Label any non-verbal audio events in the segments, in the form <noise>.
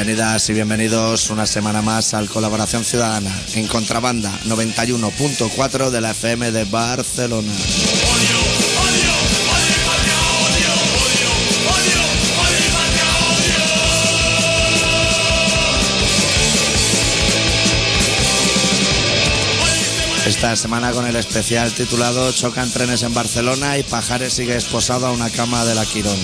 Bienvenidas y bienvenidos una semana más al Colaboración Ciudadana en Contrabanda 91.4 de la FM de Barcelona. Esta semana con el especial titulado Chocan trenes en Barcelona y Pajares sigue esposado a una cama de la Quirón.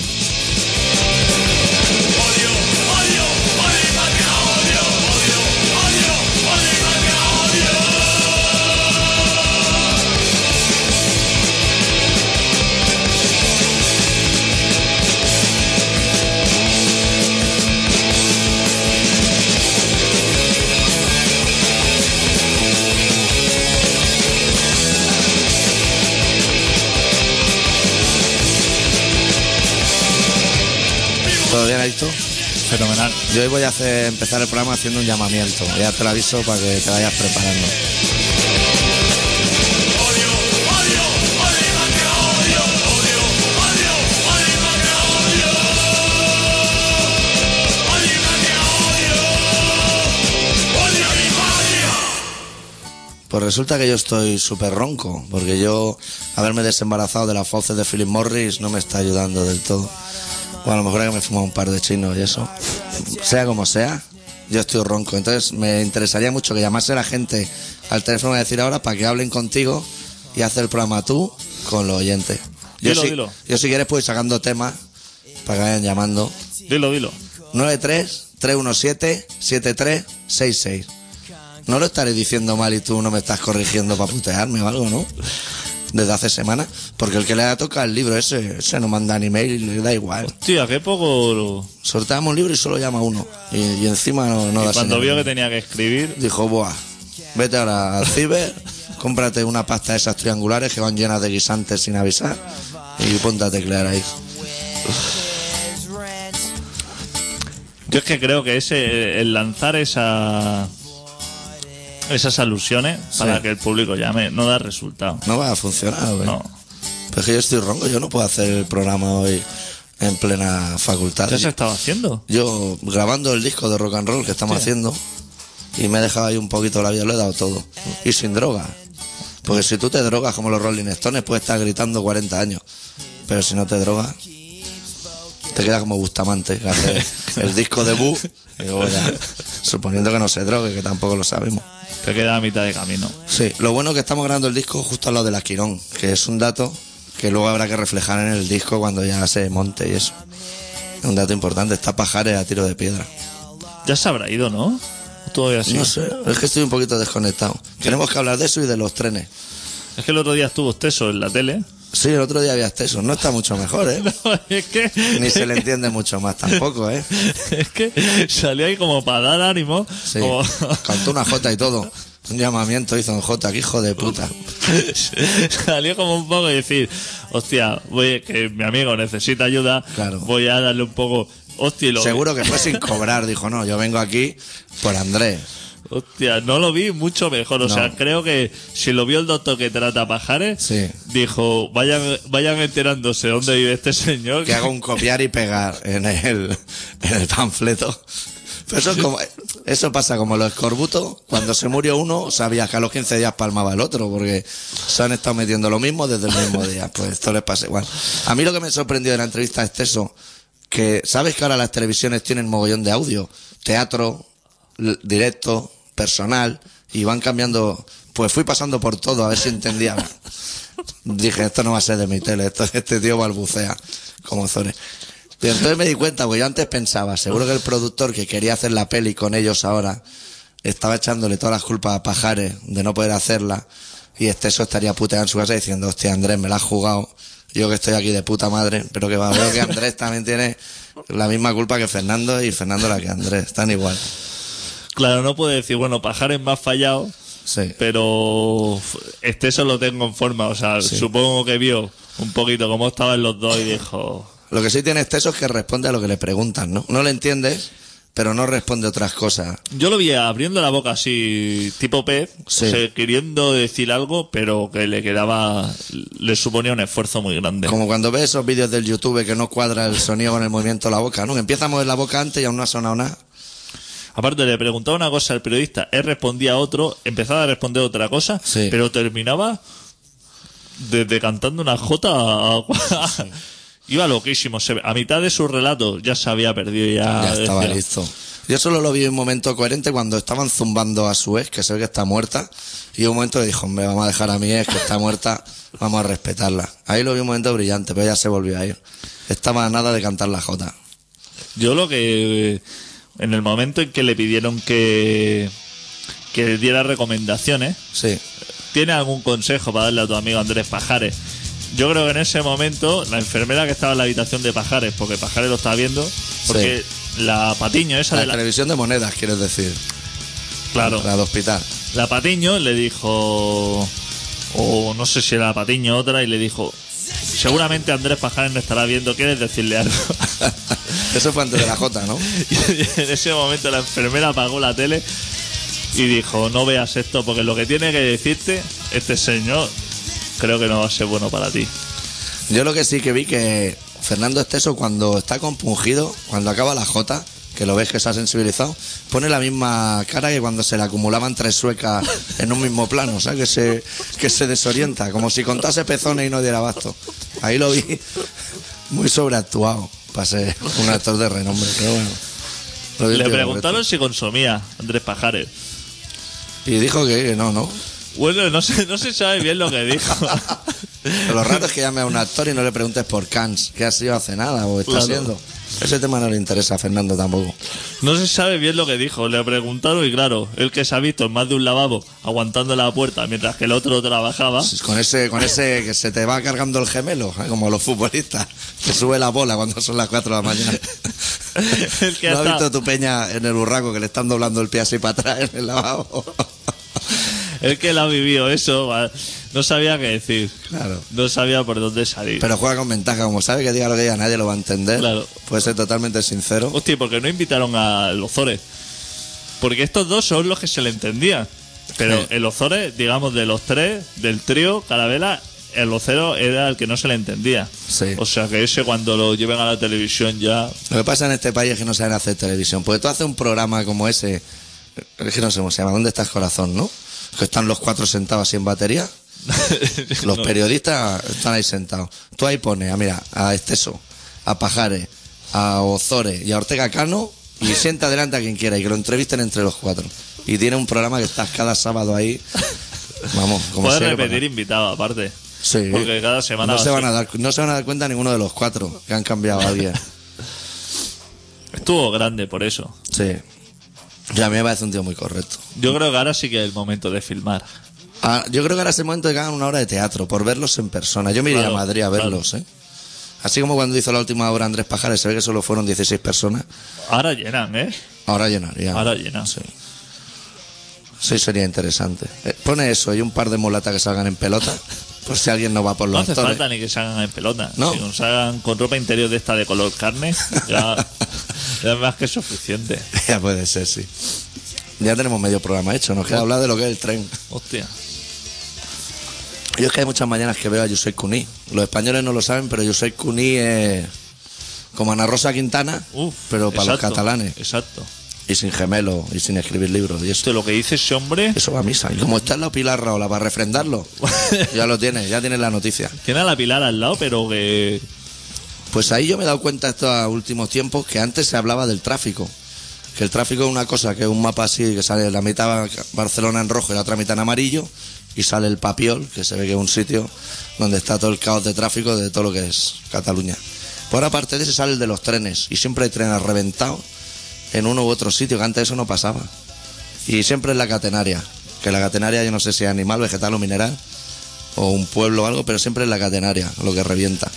Yo hoy voy a empezar el programa haciendo un llamamiento. Ya te lo aviso para que te vayas preparando. Pues resulta que yo estoy súper ronco, porque yo haberme desembarazado de las fauces de Philip Morris no me está ayudando del todo. O a lo mejor es que me he fumado un par de chinos y eso. Sea como sea, yo estoy ronco. Entonces me interesaría mucho que llamase la gente al teléfono a decir ahora para que hablen contigo y hacer el programa tú con los oyentes. Yo, Dilo, si, dilo. yo si quieres pues ir sacando temas para que vayan llamando. Dilo, dilo. 93-317-7366. No lo estaré diciendo mal y tú no me estás corrigiendo para putearme o algo, ¿no? Desde hace semanas. Porque el que le ha tocado el libro ese, ese no manda ni mail y le da igual. Tío, qué poco. lo- Sorteamos un libro y solo llama uno. Y, y encima no, no Y da cuando señal. vio que tenía que escribir, Dijo, buah, vete ahora al ciber, cómprate una pasta de esas triangulares que van llenas de guisantes sin avisar y ponte a teclear ahí. yo es que creo que ese el lanzar esa esas alusiones para que el público llame no da resultado. No va a funcionar, güey. No. Pero es que yo estoy ronco, yo no puedo hacer el programa hoy en plena facultad. ¿Qué se estaba haciendo? Yo grabando el disco de rock and roll que estamos haciendo y me he dejado ahí un poquito la vida, lo he dado todo. Y sin droga. Porque si tú te drogas como los Rolling Stones puedes estar gritando 40 años. Pero si no te drogas, te queda como Bustamante, que hace <laughs> el disco debut. Ya, suponiendo que no se drogue, que tampoco lo sabemos. Te queda a mitad de camino. Sí, lo bueno es que estamos grabando el disco justo al lado de la Quirón, que es un dato que luego habrá que reflejar en el disco cuando ya se monte y eso. Es un dato importante, está Pajares a tiro de piedra. Ya se habrá ido, ¿no? Todavía sí. No sé, es que estoy un poquito desconectado. Tenemos que hablar de eso y de los trenes. Es que el otro día estuvo Teso en la tele. Sí, el otro día había eso, no está mucho mejor, ¿eh? <laughs> No, es que. Ni se le entiende mucho más tampoco, ¿eh? <laughs> Es que salió ahí como para dar ánimo. Sí, como- cantó una J y todo. Un llamamiento hizo en J, que hijo de puta. <laughs> Salió como un poco y decir, hostia, voy, que mi amigo necesita ayuda, Claro. voy a darle un poco, hostia, lo Seguro que fue sin cobrar, dijo, no, yo vengo aquí por Andrés. Hostia, no lo vi mucho mejor, o No. sea, creo que si lo vio el doctor que trata pajares, Sí. dijo, vayan, vayan enterándose dónde vive este señor. que haga un copiar y pegar en el, en el panfleto. Pero eso, es como, eso pasa como los escorbutos. Cuando se murió uno, sabías que a los 15 días palmaba el otro, porque se han estado metiendo lo mismo desde el mismo día. Pues esto les pasa igual. A mí lo que me sorprendió de la entrevista es eso, que sabes que ahora las televisiones tienen mogollón de audio, teatro, l- directo, personal, y van cambiando. Pues fui pasando por todo a ver si entendía. Dije, esto no va a ser de mi tele, esto, este tío balbucea como Zore. Y entonces me di cuenta, porque yo antes pensaba, seguro que el productor que quería hacer la peli con ellos ahora estaba echándole todas las culpas a Pajares de no poder hacerla y este eso estaría puteado en su casa diciendo, hostia Andrés, me la has jugado, yo que estoy aquí de puta madre, pero que va, veo que Andrés también tiene la misma culpa que Fernando y Fernando la que Andrés, están igual. Claro, no puede decir, bueno, pajares más fallado, Sí. pero este eso lo tengo en forma, o sea, Sí. supongo que vio un poquito cómo estaban los dos y <laughs> dijo, Lo que sí tiene Esteso es que responde a lo que le preguntan, ¿no? No le entiendes, pero no responde otras cosas. Yo lo vi abriendo la boca así, tipo pez, Sí. o sea, queriendo decir algo, pero que le quedaba, le suponía un esfuerzo muy grande. Como cuando ves esos vídeos del YouTube que no cuadra el sonido con el movimiento de la boca, ¿no? Empieza a mover la boca antes y aún no ha sonado nada. Aparte, le preguntaba una cosa al periodista, él respondía a otro, empezaba a responder otra cosa, Sí. pero terminaba desde cantando una jota a... Iba loquísimo. Se- a mitad de su relato ya se había perdido. Ya, Ya estaba decía, listo. Yo solo lo vi en un momento coherente cuando estaban zumbando a su ex, que se ve que está muerta, y en un momento dijo, hombre, vamos a dejar a mi ex, que está muerta, vamos a respetarla. Ahí lo vi un momento brillante, pero ya se volvió a ir. Estaba nada de cantar la jota. Yo lo que... En el momento en que le pidieron que... Que diera recomendaciones, Sí, ¿tiene algún consejo para darle a tu amigo Andrés Pajares? Yo creo que en ese momento la enfermera que estaba en la habitación de Pajares, porque Pajares lo estaba viendo, porque la Patiño esa la de la... televisión de monedas, quieres decir, Claro, la de hospital. la Patiño le dijo, o no sé si era la Patiño otra, y le dijo, seguramente Andrés Pajares no estará viendo, ¿quieres decirle algo? <laughs> Eso fue antes de la jota, ¿no? <laughs> y en ese momento la enfermera apagó la tele y dijo, no veas esto, porque lo que tiene que decirte este señor creo que no va a ser bueno para ti. Yo lo que sí que vi que Fernando Esteso cuando está compungido, cuando acaba la jota, que lo ves que se ha sensibilizado, pone la misma cara que cuando se le acumulaban tres suecas en un mismo plano, o sea, que se, que se desorienta, como si contase pezones y no diera abasto. Ahí lo vi muy sobreactuado para ser un actor de renombre, pero bueno. Le preguntaron si consumía Andrés Pajares. Y dijo que, no, no. Bueno, no se, no se sabe bien lo que dijo. Pero <laughs> lo raro es que llame a un actor y no le preguntes por Cans, que ha sido hace nada o está Claro. haciendo. Ese tema no le interesa a Fernando tampoco. No se sabe bien lo que dijo. Le preguntaron y claro, el que se ha visto en más de un lavabo aguantando la puerta mientras que el otro trabajaba. Con ese, con ese que se te va cargando el gemelo, ¿eh? como los futbolistas, que sube la bola cuando son las 4 de la mañana. <laughs> El que ¿No has visto tu peña en el burraco que le están doblando el pie así para atrás en el lavabo? El que lo ha vivido eso, no sabía qué decir. Claro. No sabía por dónde salir. Pero juega con ventaja, como sabe que diga lo que diga, nadie lo va a entender. Claro. Puede ser totalmente sincero. Hostia, ¿por qué no invitaron a Ozores? Porque estos dos son los que se le entendían. Pero Sí. el Ozores, digamos, de los tres, del trío, Carabela, el Ocero era el que no se le entendía. Sí. O sea que ese cuando lo lleven a la televisión ya... Lo que pasa en este país es que no saben hacer televisión. Porque tú haces un programa como ese, es que no sé cómo se llama, ¿Dónde está el corazón, no? Que están los cuatro sentados así en batería. <laughs> Los No. periodistas están ahí sentados. Tú ahí pones, a, mira, a Esteso, a Pajares, a Ozores y a Ortega Cano y <laughs> sienta adelante a quien quiera y que lo entrevisten entre los cuatro. Y tiene un programa que estás cada sábado ahí. Vamos, como Puedes repetir invitado aparte. Sí. Porque cada semana... no se, van a dar, no se van a dar cuenta ninguno de los cuatro que han cambiado a alguien. <laughs> Estuvo grande por eso. Sí. Y a mí me parece un tío muy correcto. Yo creo que ahora sí que es el momento de filmar. Ah, yo creo que ahora es el momento de que hagan una obra de teatro, por verlos en persona. Yo me iría Claro, a Madrid a verlos, ¿eh? Así como cuando hizo la última obra Andrés Pajares, se ve que solo fueron 16 personas. Ahora llenan, ¿eh? Ahora llenaría. Ahora llenan. Sí. Sí, sería interesante. Eh, pone eso y un par de mulatas que salgan en pelota, <laughs> por si alguien no va por No los hace actores. falta ni que se hagan en pelota. No. Si nos hagan con ropa interior de esta de color carne, ya, <laughs> ya es más que suficiente. ya puede ser, sí. Ya tenemos medio programa hecho, nos queda hablar de lo que es el tren. Hostia. Yo es que hay muchas mañanas que veo a Josep Cuní. Los españoles no lo saben, pero Josep Cuní es como Ana Rosa Quintana, Uf, pero para los exacto, catalanes. Exacto. Y sin gemelo, y sin escribir libros. Y Esto lo que dice ese hombre. eso va a misa. Y como está en la Pilar Raola para refrendarlo, <laughs> ya lo tiene, ya tiene la noticia. Tiene a la pilar al lado, pero que. Pues ahí yo me he dado cuenta estos últimos tiempos que antes se hablaba del tráfico. Que el tráfico es una cosa, que es un mapa así, que sale la mitad Barcelona en rojo y la otra mitad en amarillo, y sale el Papiol, que se ve que es un sitio donde está todo el caos de tráfico de todo lo que es Cataluña. Por aparte de ese sale el de los trenes, y siempre hay trenes reventados en uno u otro sitio, que antes eso no pasaba. Y siempre es la catenaria, que la catenaria yo no sé si es animal, vegetal o mineral, o un pueblo o algo, pero siempre es la catenaria lo que revienta.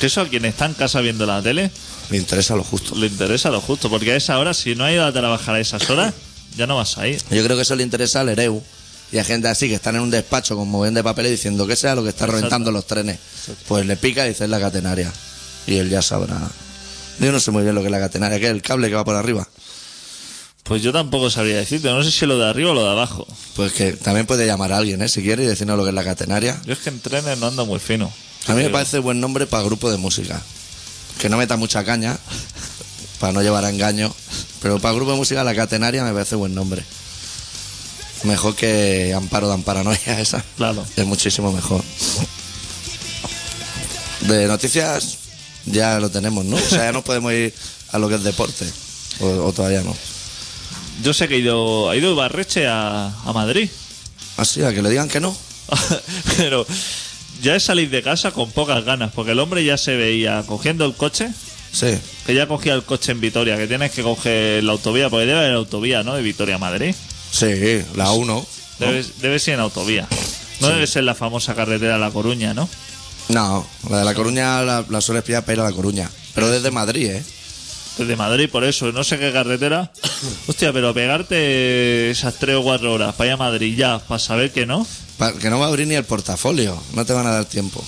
que eso a quien está en casa viendo la tele Me interesa lo justo. le interesa lo justo. Porque a esa hora, si no ha ido a trabajar a esas horas, ya no vas a ir. Yo creo que eso le interesa al Ereu y a gente así que están en un despacho con movén de papeles diciendo que sea lo que está Exacto. reventando los trenes. Pues le pica y dice es la catenaria. Y él ya sabrá. Yo no sé muy bien lo que es la catenaria, que es el cable que va por arriba. Pues yo tampoco sabría decirte. No sé si lo de arriba o lo de abajo. Pues que también puede llamar a alguien, ¿eh? si quiere, y decirnos lo que es la catenaria. Yo es que en trenes no ando muy fino. A mí me parece buen nombre para grupo de música. Que no meta mucha caña, para no llevar a engaño, Pero para grupo de música La Catenaria me parece buen nombre. Mejor que Amparo dan Paranoia esa. Claro. Es muchísimo mejor. De noticias ya lo tenemos, ¿no? O sea, ya no podemos ir a lo que es deporte. O, o todavía no. Yo sé que ha ido, ha ido Ibarreche a, a Madrid. Así, a que le digan que no. <laughs> Pero ya es salir de casa con pocas ganas, porque el hombre ya se veía cogiendo el coche, Sí. que ya cogía el coche en Vitoria, que tienes que coger la autovía, porque debe haber autovía, ¿no? De Vitoria a Madrid. Sí, la 1. Debe, debe ser en autovía. No debe ser la famosa carretera La Coruña, ¿no? No, la de La Coruña la, la sueles pillar para ir a La Coruña. Pero desde Madrid, ¿eh? Desde Madrid, por eso, no sé qué carretera. <coughs> Hostia, pero pegarte esas tres o cuatro horas para ir a Madrid ya, para saber que no. Pa- que no va a abrir ni el portafolio. No te van a dar tiempo.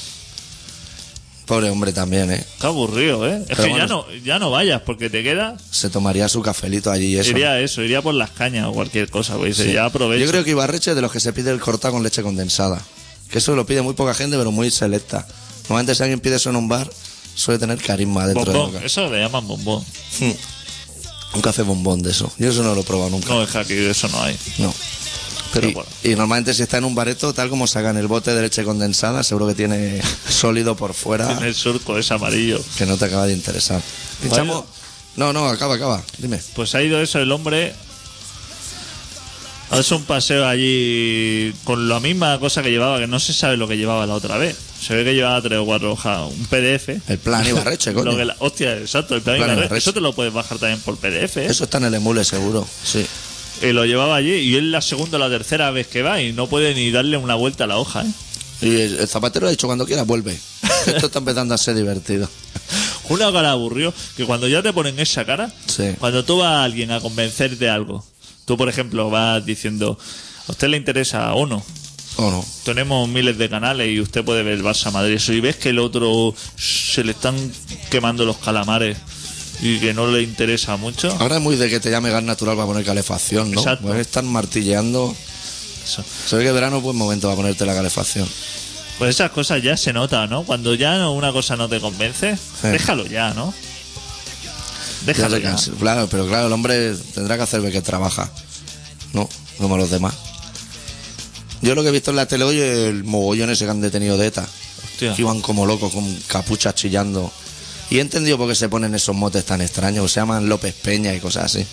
Pobre hombre también, ¿eh? Qué aburrido, ¿eh? Es Pero que bueno. ya, no, ya no vayas, porque te quedas. Se tomaría su cafelito allí y eso. Iría eso, iría por las cañas o cualquier cosa, pues dice, ya aprovecho. Yo creo que Ibarreche es de los que se pide el cortado con leche condensada. Que eso lo pide muy poca gente, pero muy selecta. Normalmente si alguien pide eso en un bar, suele tener carisma dentro bombón, del local. eso le llaman bombón. Un café bombón de eso. Yo eso no lo he probado nunca. No, es que aquí eso no hay. No. Pero y, bueno. y normalmente si está en un bareto, tal como sacan el bote de leche condensada, seguro que tiene <laughs> sólido por fuera Tiene el surco ese amarillo. que no te acaba de interesar. Pinchamos... No, no, acaba, acaba. Dime. Pues ha ido eso el hombre darse un paseo allí con la misma cosa que llevaba, que no se sabe lo que llevaba la otra vez. Se ve que llevaba tres o cuatro hojas, un PDF. El plan Ibarreche, <laughs> coño. Lo que la- hostia, exacto, el plan Plan Ibarreche. Eso te lo puedes bajar también por PDF. ¿eh? Eso está en el emule, seguro. Sí. Y lo llevaba allí y es la segunda o la tercera vez que va y no puede ni darle una vuelta a la hoja. ¿eh? Y el, el zapatero ha dicho cuando quiera vuelve. <laughs> Esto está empezando a ser divertido. Una cara aburrió que cuando ya te ponen esa cara, Sí. cuando tú vas a alguien a convencer de algo, tú por ejemplo vas diciendo, ¿a usted le interesa o no? ¿O no? Tenemos miles de canales y usted puede ver el Barça Madrid eso y ves que el otro se le están quemando los calamares y que no le interesa mucho. Ahora es muy de que te llame gas natural para poner calefacción, ¿no? Exacto. Pues están martilleando. Eso. Se ve que verano es buen momento para ponerte la calefacción. Pues esas cosas ya se nota, ¿no? Cuando ya una cosa no te convence, Sí. déjalo ya, ¿no? Ya Déjalo ya. cansa. Claro, pero claro, el hombre tendrá que hacer ver que trabaja. No, como los demás. Yo lo que he visto en la tele hoy es el mogollón ese que han detenido de ETA. Hostia. Que iban como locos con capuchas chillando. Y he entendido por qué se ponen esos motes tan extraños. Se llaman López Peña y cosas así.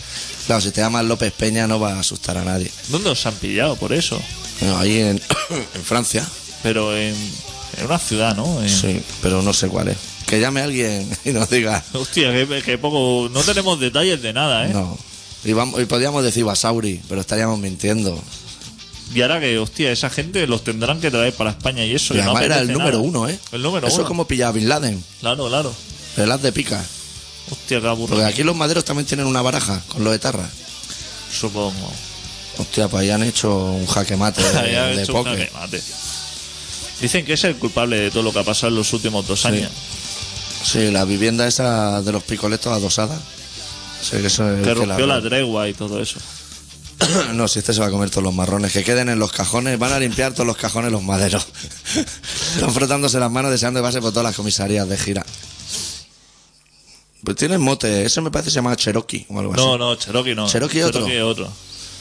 Claro, si te llaman López Peña no va a asustar a nadie. ¿Dónde os han pillado por eso? Bueno, ahí en, <coughs> en Francia. Pero en, en una ciudad, ¿no? En- Sí, pero no sé cuál es. Que llame alguien <laughs> y nos diga. Hostia, que, que poco. No tenemos detalles de nada, ¿eh? No. Y, vamos, y podríamos decir Basauri, pero estaríamos mintiendo. Y ahora que, hostia, esa gente los tendrán que traer para España y eso. Y y no era el número uno, ¿eh? El número Eso uno. es como pillar a Bin Laden. Claro, claro. El haz de pica. Hostia, qué aburrido. Porque aquí los maderos también tienen una baraja con los etarras. Supongo. Hostia, pues ahí han hecho un jaque mate <laughs> de, de jaque mate. Dicen que es el culpable de todo lo que ha pasado en los últimos dos años. Sí, la vivienda esa de los picoletos adosada. Sí, que eso es Que el que rompió la la- tregua y todo eso. <coughs> No, si este se va a comer todos los marrones. Que queden en los cajones. Van a limpiar todos los cajones los maderos. <laughs> Están frotándose las manos deseando que pase por todas las comisarías de gira. Pues tienen mote. Eso me parece que se llama Cherokee o algo así. No, no, Cherokee no. Cherokee otro. otro.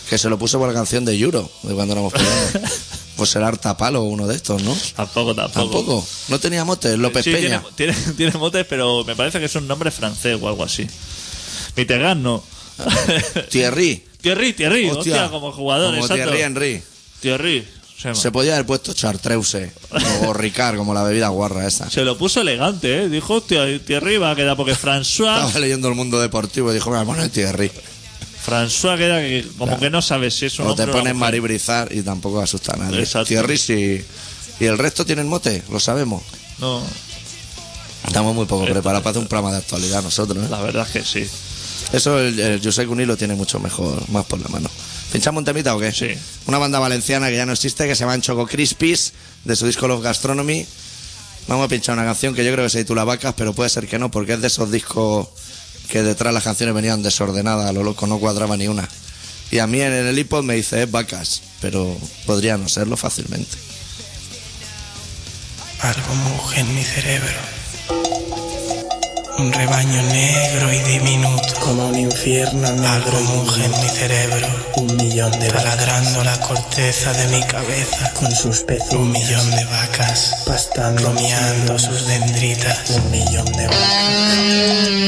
Que se lo puso por la canción de Euro, de cuando éramos pequeños. <laughs> pues será Artapalo uno de estos, ¿no? Tampoco, tampoco. Tampoco. No tenía mote, López Sí, Peña. Tiene, tiene, <laughs> tiene motes, pero me parece que es un nombre francés o algo así. Mitterrand no. <laughs> Thierry. Thierry, Thierry, hostia, como jugador, Como exacto. Thierry Henry. Thierry. Se, Se podía haber puesto Chartreuse o Ricard, como la bebida guarra esa. se lo puso elegante, ¿eh? Dijo, hostia, Thierry va a quedar porque François. Estaba leyendo el mundo deportivo y dijo, me voy a poner Thierry. François queda que como que no sabes si es un O te hombre pones. Maribrizar y tampoco asusta a nadie. Exacto. Thierry sí. ¿Y el resto tienen mote? Lo sabemos. No, Estamos muy poco Esto- preparados para hacer un programa de actualidad nosotros. ¿eh? la verdad es que sí. Eso el, el José Cuní lo tiene mucho mejor, más por la mano. ¿Pinchamos un temita o qué? Sí. Una banda valenciana que ya no existe, que se llama Choco Crispies, de su disco Love Gastronomy. Vamos a pinchar una canción que yo creo que se titula Vacas, pero puede ser que no, porque es de esos discos que detrás las canciones venían desordenadas, a lo loco, no cuadraba ni una. Y a mí en el iPod me dice es Vacas, pero podría no serlo fácilmente. Algo muge en mi cerebro. Un rebaño negro y diminuto. como un infierno negro Agruja en mi cerebro. un millón de vacas Taladrando la corteza de mi cabeza. con sus Un pezuñas millón de vacas. pastando Rumiando sus dendritas. un millón de vacas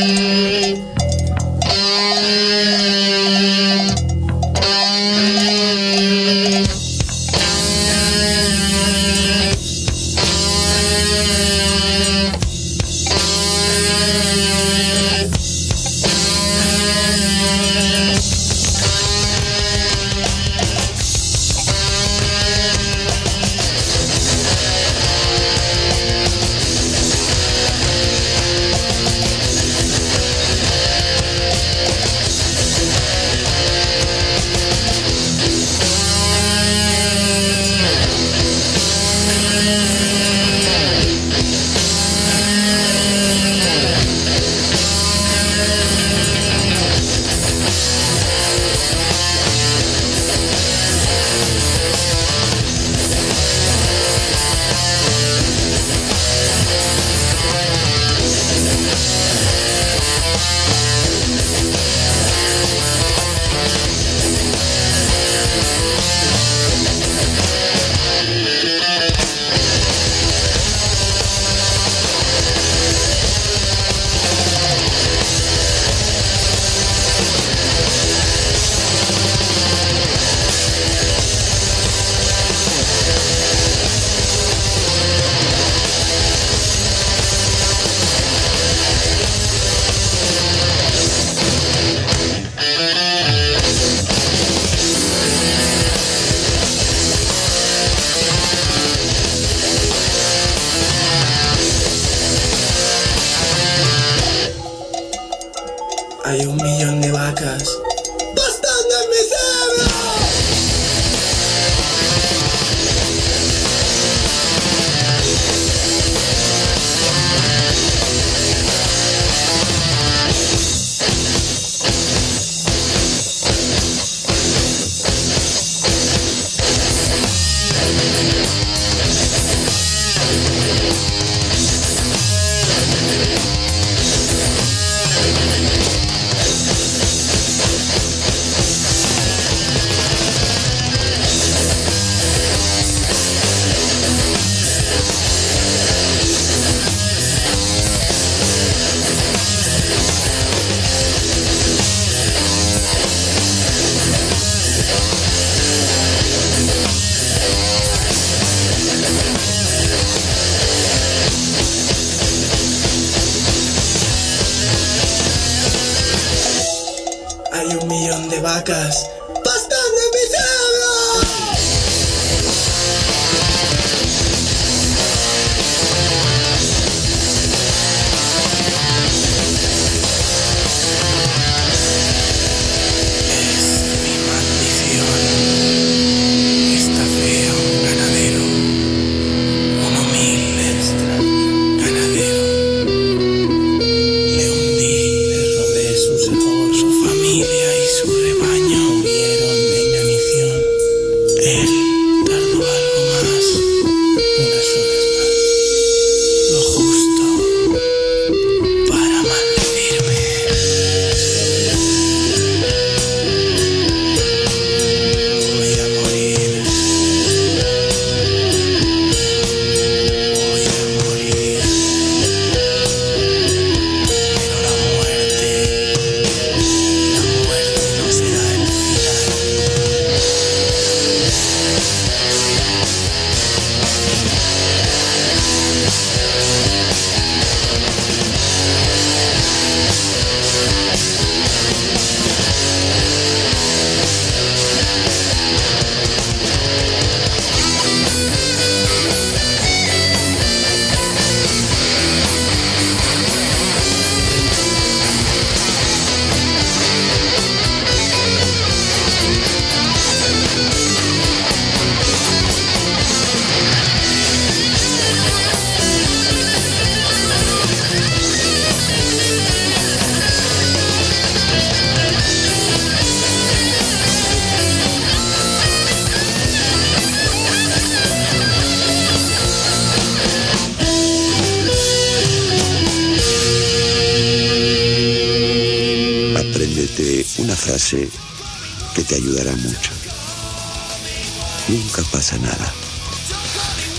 Nunca pasa nada.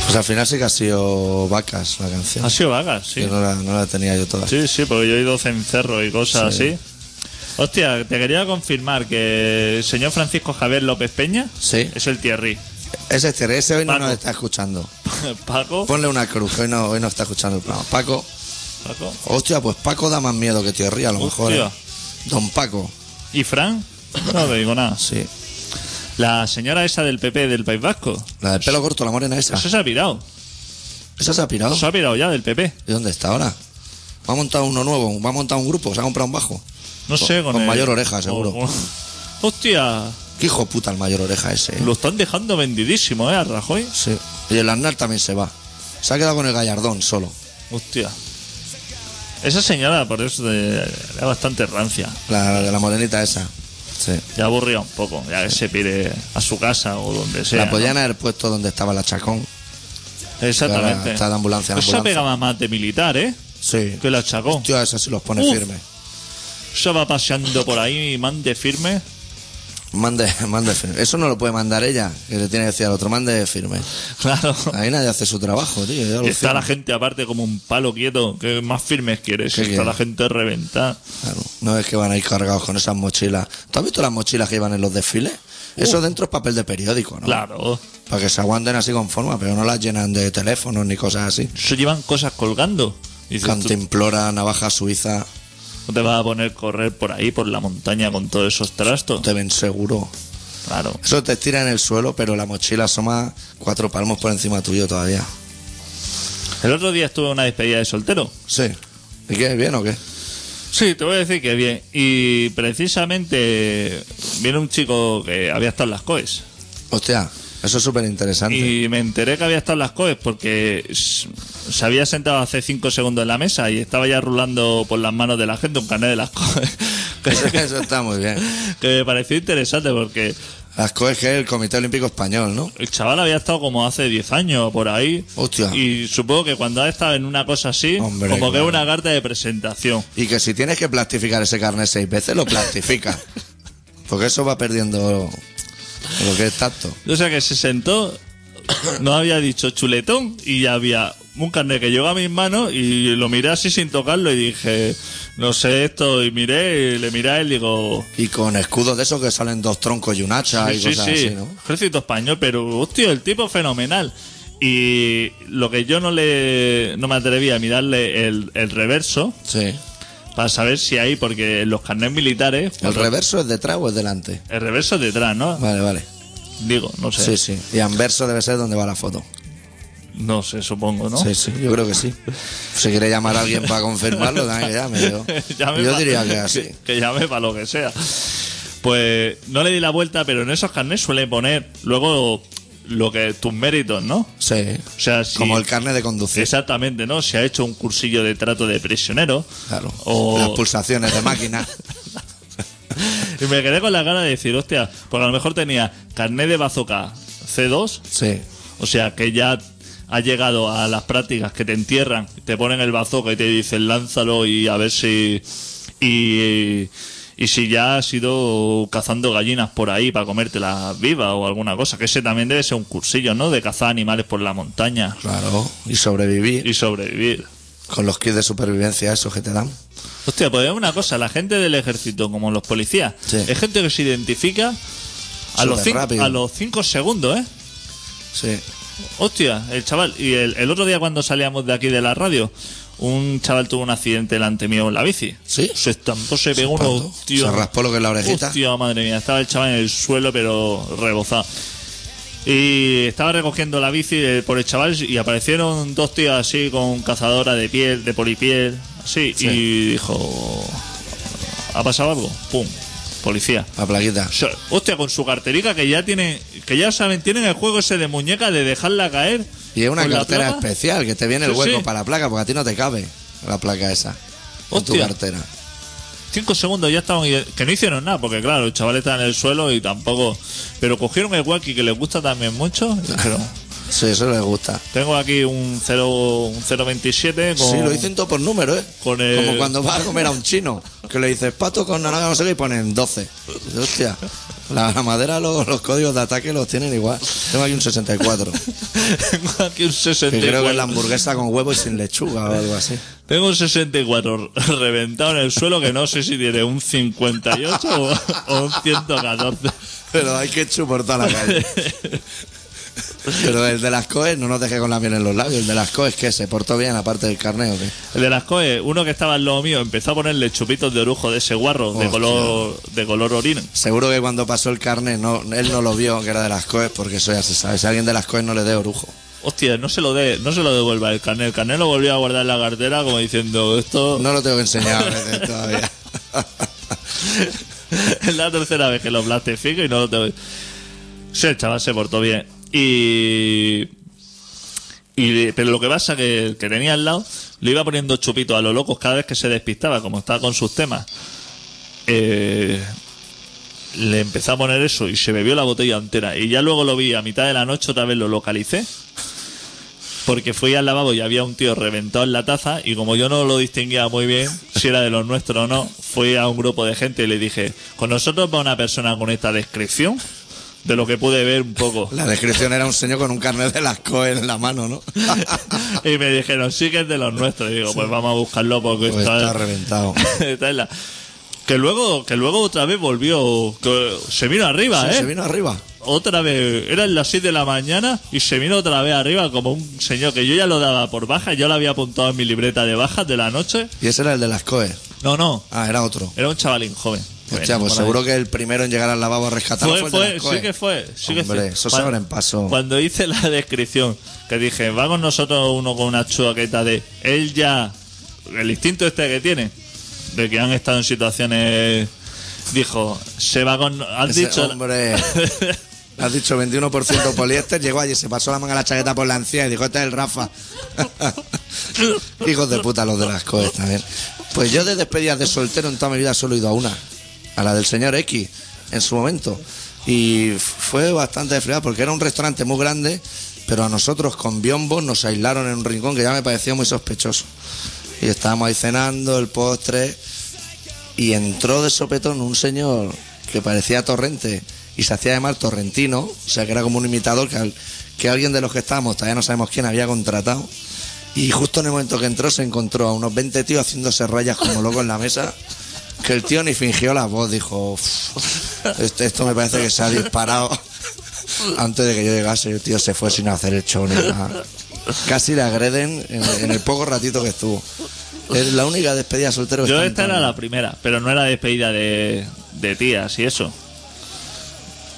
Pues al final sí que ha sido vacas la canción. Ha sido vagas, sí. No la, no la tenía yo toda. Sí, sí, porque yo he ido cencerro y cosas Sí. así. Hostia, te quería confirmar que el señor Francisco Javier López Peña Sí. es el Thierry. Ese Thierry, ese hoy no nos está escuchando. <laughs> Paco, Ponle una cruz, hoy no, hoy no está escuchando el programa. Paco, Paco. hostia, pues Paco da más miedo que Thierry, a lo mejor. Hostia. ¿eh? Don Paco, ¿Y Fran? No te digo nada. sí. La señora esa del PP del País Vasco. La del pelo corto, la morena esa. Eso se ha pirado. ¿Esa se ha pirado? Se ha pirado ya del PP. ¿Y dónde está ahora? Va a montar uno nuevo, va a montar un grupo, se ha comprado un bajo. No Con- sé, con, con el- mayor oreja, seguro. con- Hostia, Qué hijo puta el mayor oreja ese. ¿eh? lo están dejando vendidísimo, ¿eh? A Rajoy. Sí. Y el Aznar también se va. Se ha quedado con el gallardón solo. Hostia. Esa señora, por eso, era bastante rancia. La de la morenita esa. Sí. Ya aburría un poco, ya que se pide a su casa o donde sea. la podían ¿no? haber puesto donde estaba la Chacón. Exactamente. Está de ambulancia en Esa ambulancia. pegaba más de militar, ¿eh? Sí. Que la chacó. Hostia, esa sí los pone Uf. firme. Esa va paseando por ahí y mande firme. Mande, mande firme. Eso no lo puede mandar ella, que le tiene que decir al otro, mande firme. Claro. Ahí nadie hace su trabajo, tío. está firme. la gente aparte como un palo quieto. que más firmes quieres? ¿Qué Está quiere? la gente reventada. Claro, no es que van a ir cargados con esas mochilas. ¿Tú has visto las mochilas que llevan en los desfiles? Eso dentro es papel de periódico, ¿no? Claro. Para que se aguanten así con forma, pero no las llenan de teléfonos ni cosas así. Eso llevan cosas colgando. Cantimplora, navaja suiza, no te vas a poner a correr por ahí, por la montaña con todos esos trastos. te ven seguro. Claro. Eso te estira en el suelo, pero la mochila asoma cuatro palmos por encima tuyo todavía. El otro día estuve en una despedida de soltero. Sí. ¿Y qué? ¿Bien o qué? Sí, te voy a decir que bien. Y precisamente viene un chico que había estado en las COES. Hostia, eso es súper interesante. Y me enteré que había estado en las COES porque se había sentado hace cinco segundos en la mesa y estaba ya rulando por las manos de la gente un carnet de las COES. <laughs> Eso, está muy bien. que me pareció interesante porque Las COES que es el Comité Olímpico Español, ¿no? el chaval había estado como hace 10 años por ahí. Hostia. Y supongo que cuando ha estado en una cosa así, Hombre, como que es una carta de presentación. Y que si tienes que plastificar ese carnet seis veces, lo plastifica. <laughs> Porque eso va perdiendo lo que es tacto. O sea que se sentó, no había dicho chuletón y ya había un carnet que llegó a mis manos y lo miré así sin tocarlo y dije, no sé esto, y miré, y le miré a él y digo, Y con escudos de esos que salen dos troncos y un hacha sí, y sí, cosas sí, así, ¿no? ejército español, pero hostia, el tipo fenomenal. Y lo que yo no le no me atreví a mirarle el, el reverso Sí. para saber si hay, porque los carnets militares, ¿El reverso es detrás o es delante? el reverso es detrás, ¿no? Vale, vale. Digo, no sé. Sí, sí. Y anverso debe ser donde va la foto. No sé, supongo, ¿no? Sí, sí, yo creo que sí. Si quiere llamar a alguien para confirmarlo, también que llame. Yo, <laughs> Llame yo diría que <laughs> así. Que, que llame para lo que sea. Pues no le di la vuelta, pero en esos carnets suele poner luego lo que tus méritos, ¿no? Sí. O sea, si, Como el carnet de conducir. Exactamente, ¿no? Si ha hecho un cursillo de trato de prisionero. Claro. O- Las pulsaciones de máquina. <laughs> Y me quedé con la gana de decir, hostia, porque a lo mejor tenía carnet de bazooka C2, Sí. o sea que ya ha llegado a las prácticas que te entierran, te ponen el bazooka y te dicen lánzalo y a ver si. Y, y si ya has ido cazando gallinas por ahí para comértelas vivas o alguna cosa, que ese también debe ser un cursillo, ¿no? De cazar animales por la montaña Claro. Y sobrevivir. y sobrevivir. Con los kits de supervivencia esos que te dan. Hostia, pues es una cosa, la gente del ejército, como los policías, Sí. es gente que se identifica a los, cinco, rápido. a los cinco segundos, ¿eh? Sí. Hostia, el chaval. Y el, el otro día cuando salíamos de aquí de la radio, un chaval tuvo un accidente delante mío en la bici. ¿Sí? Se estampó, se pegó unos tíos. Se raspó lo que es la orejita. Hostia, madre mía, estaba el chaval en el suelo, pero rebozado. Y estaba recogiendo la bici eh, por el chaval y aparecieron dos tíos así con cazadora de piel, de polipiel, así. Sí. Y dijo: ¿Ha pasado algo? ¡Pum! Policía. La plaquita. O sea, hostia, con su carterica que ya tienen, que ya saben, tienen el juego ese de muñeca de dejarla caer. Y es una con cartera especial que te viene el Sí, hueco sí. para la placa, porque a ti no te cabe la placa esa. En tu cartera. Cinco segundos ya estaban. Que no hicieron nada, porque claro, el chaval está en el suelo y tampoco. Pero cogieron el walkie que les gusta también mucho. dijeron, <laughs> Sí, eso les gusta. tengo aquí un 0, un 027 con. Sí, lo dicen todo por número, ¿eh? con el- Como cuando vas a comer a un chino. que le dices pato con naranja, no sé qué, y ponen 12. Dices, Hostia, la, la madera, los, los códigos de ataque los tienen igual. Tengo aquí un 64. <laughs> Tengo aquí un Que 64. creo que es la hamburguesa con huevo y sin lechuga o algo así. Tengo un 64 reventado en el suelo que no sé si tiene un 58 o, o un 114. Pero hay por toda la calle. <laughs> Pero el de las coes no nos deje con la miel en los labios. El de las coes que se portó bien aparte del carneo. ¿qué? El de las COE, uno que estaba al lado mío, empezó a ponerle chupitos de orujo de ese guarro de Hostia. color de color orina. Seguro que cuando pasó el carnet no, él no lo vio que era de las coes porque eso ya se sabe. Si alguien de las coes no le dé orujo. Hostia, no se lo dé, no se lo devuelva el carnet. El carnet lo volvió a guardar en la cartera como diciendo esto No lo tengo que enseñar a veces <laughs> todavía. es la tercera vez que lo plastifico y no lo tengo. Sí, el chaval se portó bien. Y. y pero lo que pasa que el que tenía al lado le iba poniendo chupitos a los locos cada vez que se despistaba, como estaba con sus temas. Eh, le empezó a poner eso y se bebió la botella entera. Y ya luego lo vi a mitad de la noche, otra vez lo localicé. Porque fui al lavabo y había un tío reventado en la taza y como yo no lo distinguía muy bien si era de los nuestros o no, fui a un grupo de gente y le dije, con nosotros va una persona con esta descripción de lo que pude ver un poco. La descripción era un señor con un carnet de las coes en la mano, ¿no? <laughs> y me dijeron, sí que es de los nuestros. Y digo, pues vamos a buscarlo porque Pues está, está reventado. <laughs> está en la... Que luego, que luego otra vez volvió, que se vino arriba, ¿eh? Se vino arriba. Otra vez, eran las 6 de la mañana y se vino otra vez arriba como un señor que yo ya lo daba por baja, yo lo había apuntado en mi libreta de bajas de la noche. Y ese era el de las coes. No, no, Ah, era otro. era un chavalín joven. Hostia, pues ahí. seguro que el primero en llegar al lavabo a rescatarlo Fue, fue, el de fue, sí que fue. Sí que Hombre, fue. eso se Cuando- abren paso. Cuando hice la descripción, que dije, va con nosotros uno con una chuaqueta de él ya, el instinto este que tiene, de que han estado en situaciones, dijo, se va con. Has Ese dicho. hombre, <laughs> has dicho 21% poliéster, llegó allí, se pasó la manga a la chaqueta por la encía y dijo, este es el Rafa. <laughs> Hijos de puta los de las coes también. Pues yo de despedidas de soltero en toda mi vida solo he ido a una, a la del señor X, en su momento. Y fue bastante desfriada porque era un restaurante muy grande, pero a nosotros con biombo nos aislaron en un rincón que ya me pareció muy sospechoso. Y estábamos ahí cenando, el postre, y entró de sopetón un señor que parecía torrente y se hacía llamar torrentino, o sea que era como un imitador que, que alguien de los que estábamos, todavía no sabemos quién, había contratado. Y justo en el momento que entró se encontró a unos 20 tíos haciéndose rayas como locos en la mesa, que el tío ni fingió la voz, dijo, "Uf, este- esto me parece que se ha disparado <laughs> antes de que yo llegase y el tío se fue sin hacer el show ni nada. Casi le agreden en, en el poco ratito que estuvo. Es la única despedida soltero que Yo esta era la primera, pero no era despedida de, de tías y eso.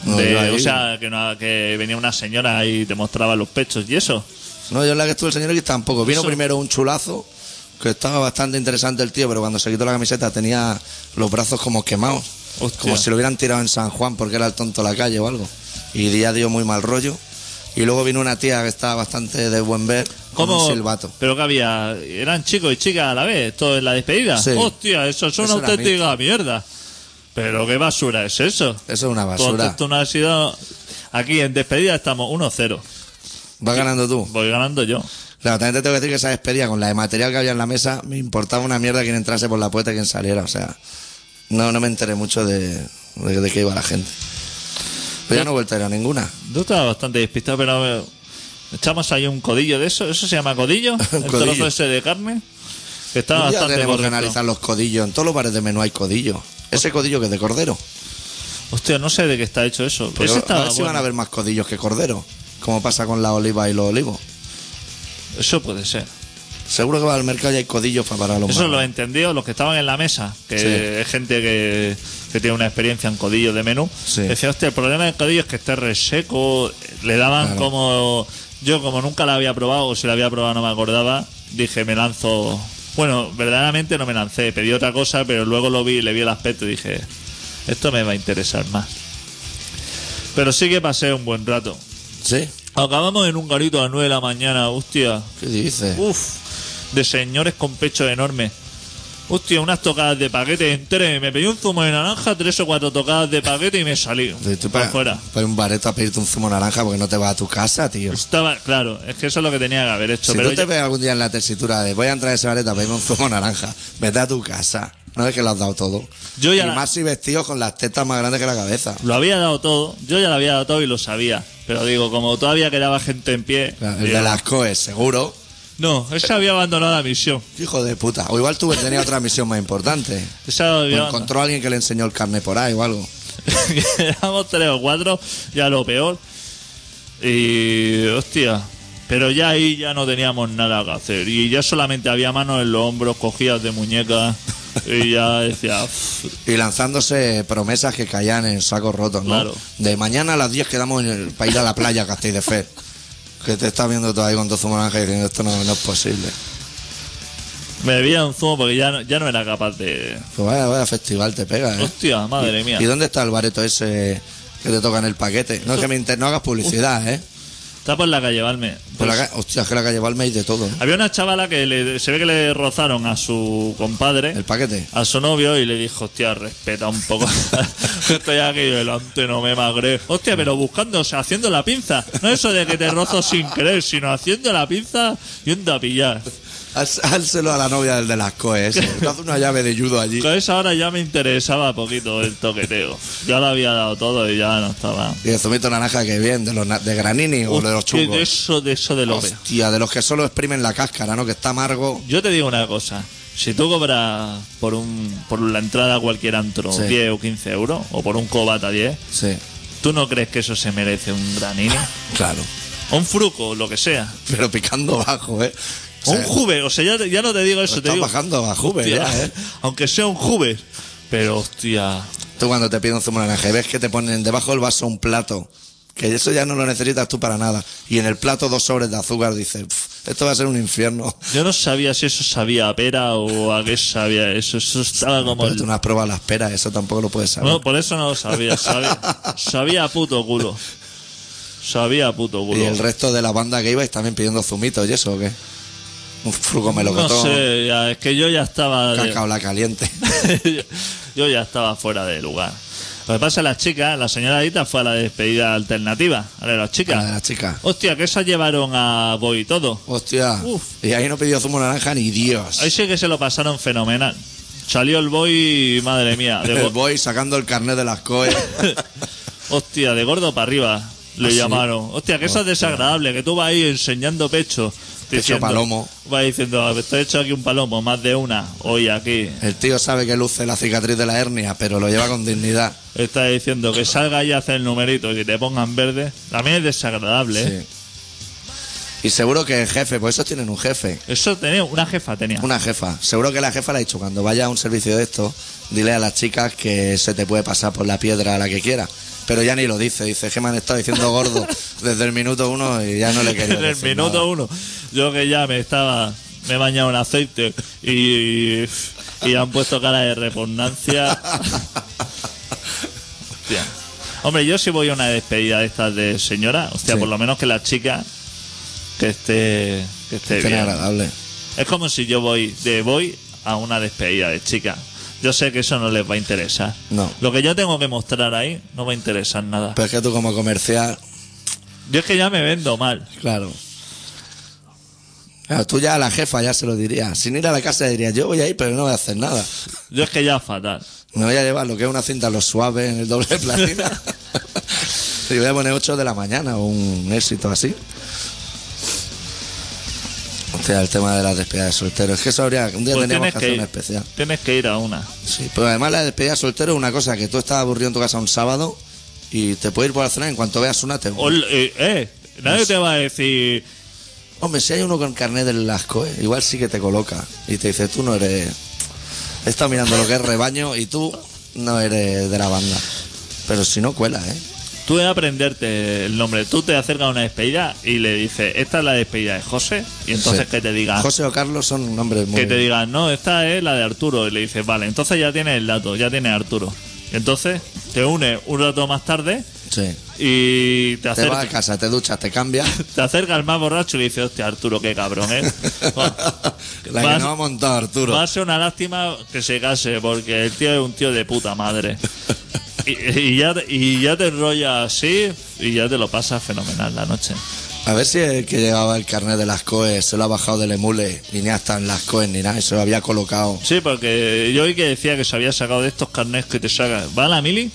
No, De- o sea, que, no- que venía una señora y te mostraba los pechos y eso. No, yo en la que estuve el señor X tampoco. Vino Eso- primero un chulazo, que estaba bastante interesante el tío, pero cuando se quitó la camiseta tenía los brazos como quemados. Hostia. Como si lo hubieran tirado en San Juan porque era el tonto de la calle o algo. Y ya dio muy mal rollo. Y luego vino una tía que estaba bastante de buen ver, con ¿Cómo? un silbato. Pero que había, eran chicos y chicas a la vez, todo en la despedida. Sí. Hostia, eso es una Eso auténtica mierda. Pero qué basura es eso. Eso es una basura. esto no ha sido. Aquí en despedida estamos 1-0. Vas ganando tú. Voy ganando yo. Claro, también te tengo que decir que esa despedida con la de material que había en la mesa, me importaba una mierda quién entrase por la puerta y quién saliera. O sea, no, no me enteré mucho de, de, de qué iba la gente. Pero ya no he vuelto a ir a ninguna. Tú estabas bastante despistado, pero echamos ahí un codillo de eso. ¿Eso se llama codillo? <laughs> El codillo. trozo ese de carne. Que estaba Un día bastante tenemos que analizar los codillos. En todos los bares de menú hay codillo. Ese codillo que es de cordero. Hostia, no sé de qué está hecho eso. Pero Pero ese a estaba ver si van a haber más codillos que cordero. Como pasa con la oliva y los olivos. Eso puede ser. Seguro que va al mercado y hay codillos para, para los Eso lo entendido los que estaban en la mesa, que Sí. es gente que, que tiene una experiencia en codillo de menú. Sí. Decía, hostia, el problema del codillo es que esté reseco. Le daban Claro. como. Yo, como nunca la había probado, o si la había probado no me acordaba, dije, me lanzo. Bueno, verdaderamente no me lancé, pedí otra cosa, pero luego lo vi, le vi el aspecto y dije, esto me va a interesar más. Pero sí que pasé un buen rato. ¿Sí? Acabamos en un garito a las 9 de la mañana, hostia. ¿Qué dices? Uf, de señores con pecho enorme. Hostia, unas tocadas de paquete entré, me pedí un zumo de naranja, tres o cuatro tocadas de paquete y me salí. Y tú para para, afuera. para un bareto a pedirte un zumo naranja porque no te vas a tu casa, tío. Estaba, claro, es que eso es lo que tenía que haber hecho. Si pero tú te ves algún día en la tesitura de voy a entrar a ese bareto a pedirme un zumo naranja, vete a tu casa. No es que lo has dado todo. Yo ya y la- más si vestido con las tetas más grandes que la cabeza. Lo había dado todo, yo ya lo había dado todo y lo sabía. Pero digo, como todavía quedaba gente en pie. El digo, de las coes, seguro. No, ese había abandonado la misión. Hijo de puta. O igual tú tenía otra misión más importante. O había encontró a alguien que le enseñó el carne por ahí o algo. <laughs> Éramos tres o cuatro, ya lo peor. Y. hostia. Pero ya ahí ya no teníamos nada que hacer. Y ya solamente había manos en los hombros, cogidas de muñecas. Y ya decía. Y lanzándose promesas que caían en sacos rotos, ¿no? Claro. De mañana a las 10 quedamos en el- para ir a la playa, Castell de Fer. Que te estás viendo todo ahí con tu zumo naranja diciendo esto no, no es posible. Me bebía un zumo porque ya no, ya no era capaz de. Pues vaya, vaya festival te pega, ¿eh? Hostia, madre mía. ¿Y dónde está el bareto ese que te toca en el paquete? No, es que me inter- no hagas publicidad, ¿eh? Está por la calle. Por la Pues, ca- hostia, es que la calle Valme hay de todo, ¿eh? había una chavala que le- se ve que le rozaron a su compadre. El paquete. a su novio y le dijo, hostia, respeta un poco. <laughs> <laughs> Estoy aquí delante, no me magre. Hostia, pero buscando, o sea, haciendo la pinza. No eso de que te rozo sin querer, sino haciendo la pinza yendo a pillar. Házelo a la novia del de las coes. <laughs> Haz una llave de judo allí. Con eso ahora ya me interesaba poquito el toqueteo. Ya lo había dado todo y ya no estaba. Y el zumito naranja que bien, de los na- de granini o de los chungos. de eso, de eso de lo veo. Hostia, de los que solo exprimen la cáscara, ¿no? Que está amargo. Yo te digo una cosa. Si tú cobras por un por la entrada a cualquier antro Sí. 10 o 15 euros, o por un cobata 10, Sí, ¿tú no crees que eso se merece un granini? <laughs> claro. O un fruco, lo que sea. Pero picando bajo, ¿eh? O sea, un juve, o sea, ya, ya no te digo eso, te Estás digo. bajando a Juve hostia, ya, ¿eh? <laughs> Aunque sea un juve. Pero, hostia. Tú cuando te piden un zumo naranja y ves que te ponen debajo del vaso un plato, que eso ya no lo necesitas tú para nada, y en el plato dos sobres de azúcar, dices, "Pf, esto va a ser un infierno. <laughs> Yo no sabía si eso sabía a pera o a qué sabía eso. Eso estaba como. Pero el- tú no has probado las peras, eso tampoco lo puedes saber. No, por eso no lo sabía. <laughs> Sabía, sabía puto culo. Sabía puto culo. y el resto de la banda que ibais también pidiendo zumitos y eso, ¿o qué? Un fruco no melocotón, sé, ya, es que yo ya estaba. de- cacao la caliente. <laughs> yo ya estaba fuera de lugar. Lo que pasa es que las chicas, la señora Dita fue a la despedida alternativa. A ver, las chicas. A la chica. Hostia, que esas llevaron a Boy y todo. Hostia. Uf. Y ahí no pidió zumo naranja ni Dios. Ahí sí que se lo pasaron fenomenal. Salió el boy, madre mía, de <laughs> El boy sacando el carnet de las coes. <laughs> hostia, de gordo para arriba le ¿Ah, sí? llamaron. Hostia, que eso es desagradable, que tú vas ahí enseñando pecho. Pecho palomo. Va diciendo, estoy hecho aquí un palomo, más de una, hoy aquí. El tío sabe que luce la cicatriz de la hernia, pero lo lleva con dignidad. Está diciendo que salga y hace el numerito y que te pongan verde. También es desagradable, ¿eh? Sí. Y seguro que el jefe, pues esos tienen un jefe, Eso tenía, una jefa tenía. una jefa. Seguro que la jefa le ha dicho, cuando vaya a un servicio de esto, dile a las chicas que se te puede pasar por la piedra a la que quiera. Pero ya ni lo dice, dice que me han estado diciendo gordo desde el minuto uno y ya no le quería en el minuto nada. uno. Yo que ya me estaba, me he bañado en aceite y, y han puesto cara de repugnancia. Hostia. Hombre, yo si voy a una despedida de estas de señora, hostia, Sí. por lo menos que la chica que esté, que esté bien. agradable. Es como si yo voy de voy a una despedida de chica. Yo sé que eso no les va a interesar. No. Lo que yo tengo que mostrar ahí no va a interesar nada. Pero es que tú como comercial, Yo es que ya me vendo mal. claro. Claro, tú ya a la jefa ya se lo dirías. Sin ir a la casa dirías, yo voy a ir, pero no voy a hacer nada. Yo es que ya fatal. Me voy a llevar lo que es una cinta los suaves en el doble de <laughs> platina. <laughs> y voy a poner 8 de la mañana o un éxito así. Sea, el tema de las despedidas de solteros. Es que eso habría, un día Pues tendríamos que hacer ir, una especial. tienes que ir a una. Sí, pero además la despedida de soltero es una cosa que tú estás aburrido en tu casa un sábado y te puedes ir por la cena en cuanto veas una te O l- eh, eh, nadie te va a decir. Hombre, si hay uno con carnet del asco, eh, igual sí que te coloca y te dice, tú no eres... He estado mirando lo que es rebaño y tú no eres de la banda. Pero si no, cuela, ¿eh? Tú de aprenderte el nombre. Tú te acercas a una despedida y le dices, esta es la despedida de José. Y entonces Sí. que te diga. José o Carlos son nombres muy... Que te digan, no, esta es la de Arturo. Y le dices, vale, entonces ya tienes el dato, ya tienes Arturo. Y entonces te une un rato más tarde Sí. y te Te vas a acercas. casa, te duchas, te cambias. <laughs> Te acercas al más borracho y le dices, hostia, Arturo, qué cabrón, ¿eh? <laughs> La que no ha montado Arturo. Va a ser una lástima que se case, porque el tío es un tío de puta madre. <laughs> Y, y ya, y ya te enrolla así y ya te lo pasas fenomenal la noche. A ver si el que llevaba el carnet de las COES se lo ha bajado del emule y ni hasta en las COES ni nada, y se lo había colocado. Sí, porque yo oí que decía que se había sacado de estos carnés que te saca. Va a la mili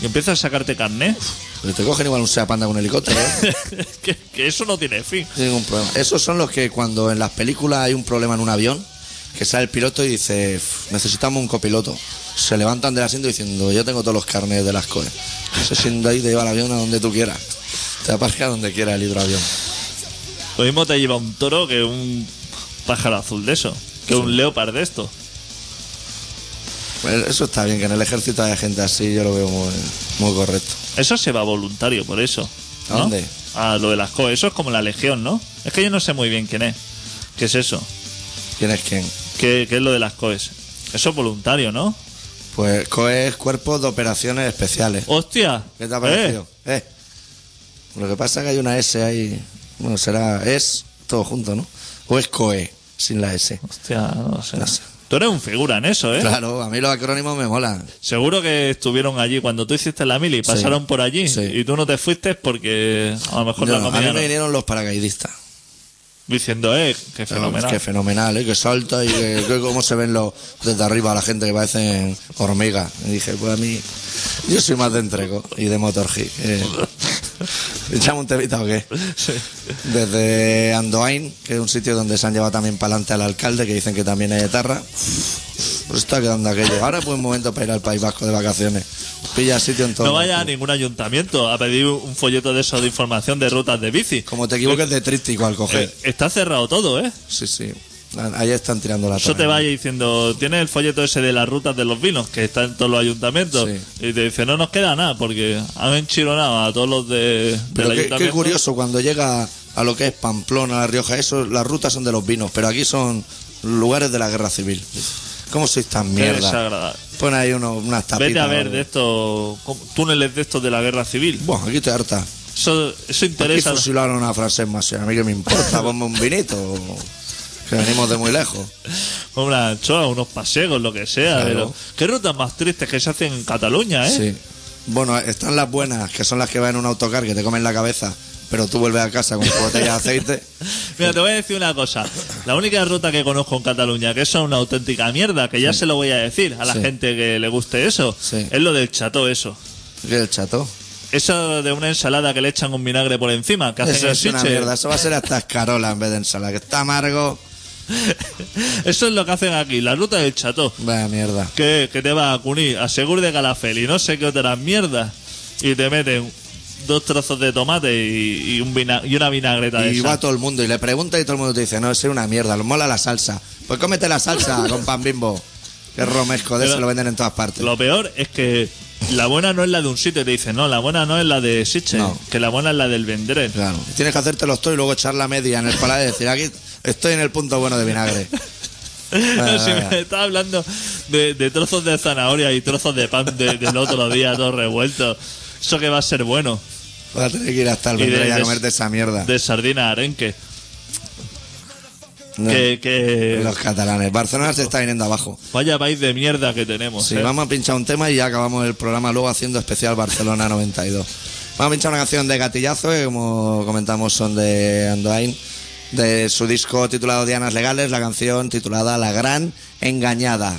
y empieza a sacarte carnet. Pero te cogen igual un Sea Panda con un helicóptero, ¿eh? <laughs> que, que eso no tiene fin. Sin ningún problema. Esos son los que cuando en las películas hay un problema en un avión, que sale el piloto y dice, "Uf, necesitamos un copiloto. Se levantan del asiento diciendo, yo tengo todos los carnets de las COES. Se sienta ahí, te lleva el avión a donde tú quieras. Te aparca donde quiera el hidroavión. Lo mismo te lleva un toro que un pájaro azul de eso. Que un leopard de esto. Pues eso está bien, que en el ejército haya gente así, yo lo veo muy, muy correcto. Eso se va voluntario, por eso. ¿A dónde? A lo de las COE. Eso es como la legión, ¿no? Es que yo no sé muy bien quién es. ¿Qué es eso? ¿Quién es quién? ¿Qué, qué es lo de las COEs? Eso es voluntario, ¿no? Pues COES, Cuerpos de Operaciones Especiales. ¡Hostia! ¿Qué te ha Eh, parecido? Eh. Lo que pasa es que hay una S ahí. Bueno, será es todo junto, ¿no? O es COE, sin la S. hostia, no sé. No sé. Tú eres un figura en eso, ¿eh? Claro, a mí los acrónimos me molan. Seguro que estuvieron allí cuando tú hiciste la mili, pasaron por allí Sí. y tú no te fuiste porque a lo mejor No, la a mí comida me vinieron los paracaidistas. Diciendo, eh, qué fenomenal. Qué fenomenal, ¿eh? Que salta y que, que cómo se ven los desde arriba la gente que parecen hormigas. Y dije, pues a mí, yo soy más de entrego y de motorji. Eh, <laughs> <laughs> ¿Echamos un temita o qué? Desde Andoain, que es un sitio donde se han llevado también para adelante al alcalde, que dicen que también es etarra. Pues está quedando aquello. Ahora es buen momento para ir al País Vasco de vacaciones. Pilla sitio en todo. No vaya a ningún ayuntamiento a pedir un folleto de eso de información de rutas de bici. Como te equivoques de tríptico al coger. Eh, está cerrado todo, ¿eh? Sí, sí. Ahí están tirando la Eso te vaya diciendo, tienes el folleto ese de las rutas de los vinos, que está en todos los ayuntamientos, Sí. y te dice, no nos queda nada, porque han enchironado a todos los de, del Pero qué, qué ayuntamiento. curioso, cuando llega a lo que es Pamplona, La Rioja, eso, las rutas son de los vinos, pero aquí son lugares de la guerra civil. ¿Cómo sois tan Qué mierda? Pon ahí uno, unas tapitas. Vete a ver de estos túneles de estos de la guerra civil. Buah, aquí te harta. Eso, eso Aquí interesa. fusilaron a francés más. A mí que me importa, ponme un vinito. Que <laughs> venimos de muy lejos. Una anchoa, unos paseos, lo que sea. Claro. Pero, qué rutas más tristes que se hacen en Cataluña, ¿eh? Sí. Bueno, están las buenas, que son las que van en un autocar que te comen la cabeza, pero tú vuelves a casa con tu botella de aceite. <laughs> Mira, te voy a decir una cosa. La única ruta que conozco en Cataluña, que eso es una auténtica mierda, que ya se lo voy a decir a la Sí. gente que le guste eso, Sí. es lo del chato eso. ¿Qué es el chato? Eso de una ensalada que le echan un vinagre por encima, que hacen Eso es una mierda. Eso va a ser hasta <laughs> escarola en vez de ensalada, que está amargo. Eso es lo que hacen aquí, la ruta del chato. Vaya mierda. Que, que te va a cunir a Segur de Calafel y no sé qué otras mierdas. Y te meten dos trozos de tomate y, y un vina- y una vinagreta de Y va todo el mundo y le pregunta y todo el mundo te dice, no, es una mierda, lo mola la salsa. Pues cómete la salsa <laughs> con pan bimbo. Que es romesco, de Pero- eso lo venden en todas partes. Lo peor es que la buena no es la de un sitio, te dicen, no, la buena no es la de Sitges, No. que la buena es la del Vendrell. Claro. Tienes que hacerte los todo y luego echar la media en el paladar y decir, aquí estoy en el punto bueno de vinagre. <laughs> Si me estás hablando de, de trozos de zanahoria y trozos de pan de- del otro día, todo revuelto. Eso que va a ser bueno. Vas a tener que ir hasta el Y de- vendrell a de- comerte esa mierda. De sardina arenque. No, Que, que Los catalanes. Barcelona se está viniendo abajo. vaya país de mierda que tenemos. Sí, ¿eh? vamos a pinchar un tema y ya acabamos el programa luego haciendo especial Barcelona 92. Vamos a pinchar una canción de Gatillazo, que como comentamos son de Andoain, de su disco titulado Dianas Legales, la canción titulada La Gran Engañada.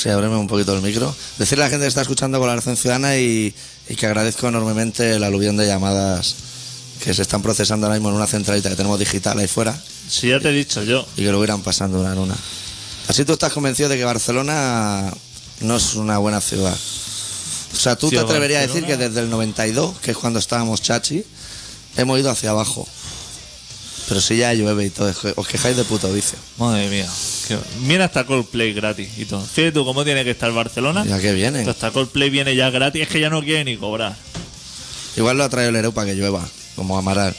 Sí, ábreme un poquito el micro. Decirle a la gente que está escuchando Colaboración Ciudadana y, y que agradezco enormemente el aluvión de llamadas que se están procesando ahora mismo en una centralita que tenemos digital ahí fuera Si ya te he dicho yo. y que lo irán pasando una en una. Así tú estás convencido de que Barcelona no es una buena ciudad. O sea, tú te atreverías a decir que Barcelona- desde el 92, que es cuando estábamos chachi, hemos ido hacia abajo. Pero si ya llueve y todo, os quejáis de puto vicio. Madre mía. que- Mira hasta Coldplay gratis y todo. Fíjate tú cómo tiene que estar Barcelona. ¿Y a qué vienen? Que Hasta Coldplay viene ya gratis. Es que ya no quiere ni cobrar. Igual lo ha traído el Ereu para que llueva, como Amaral.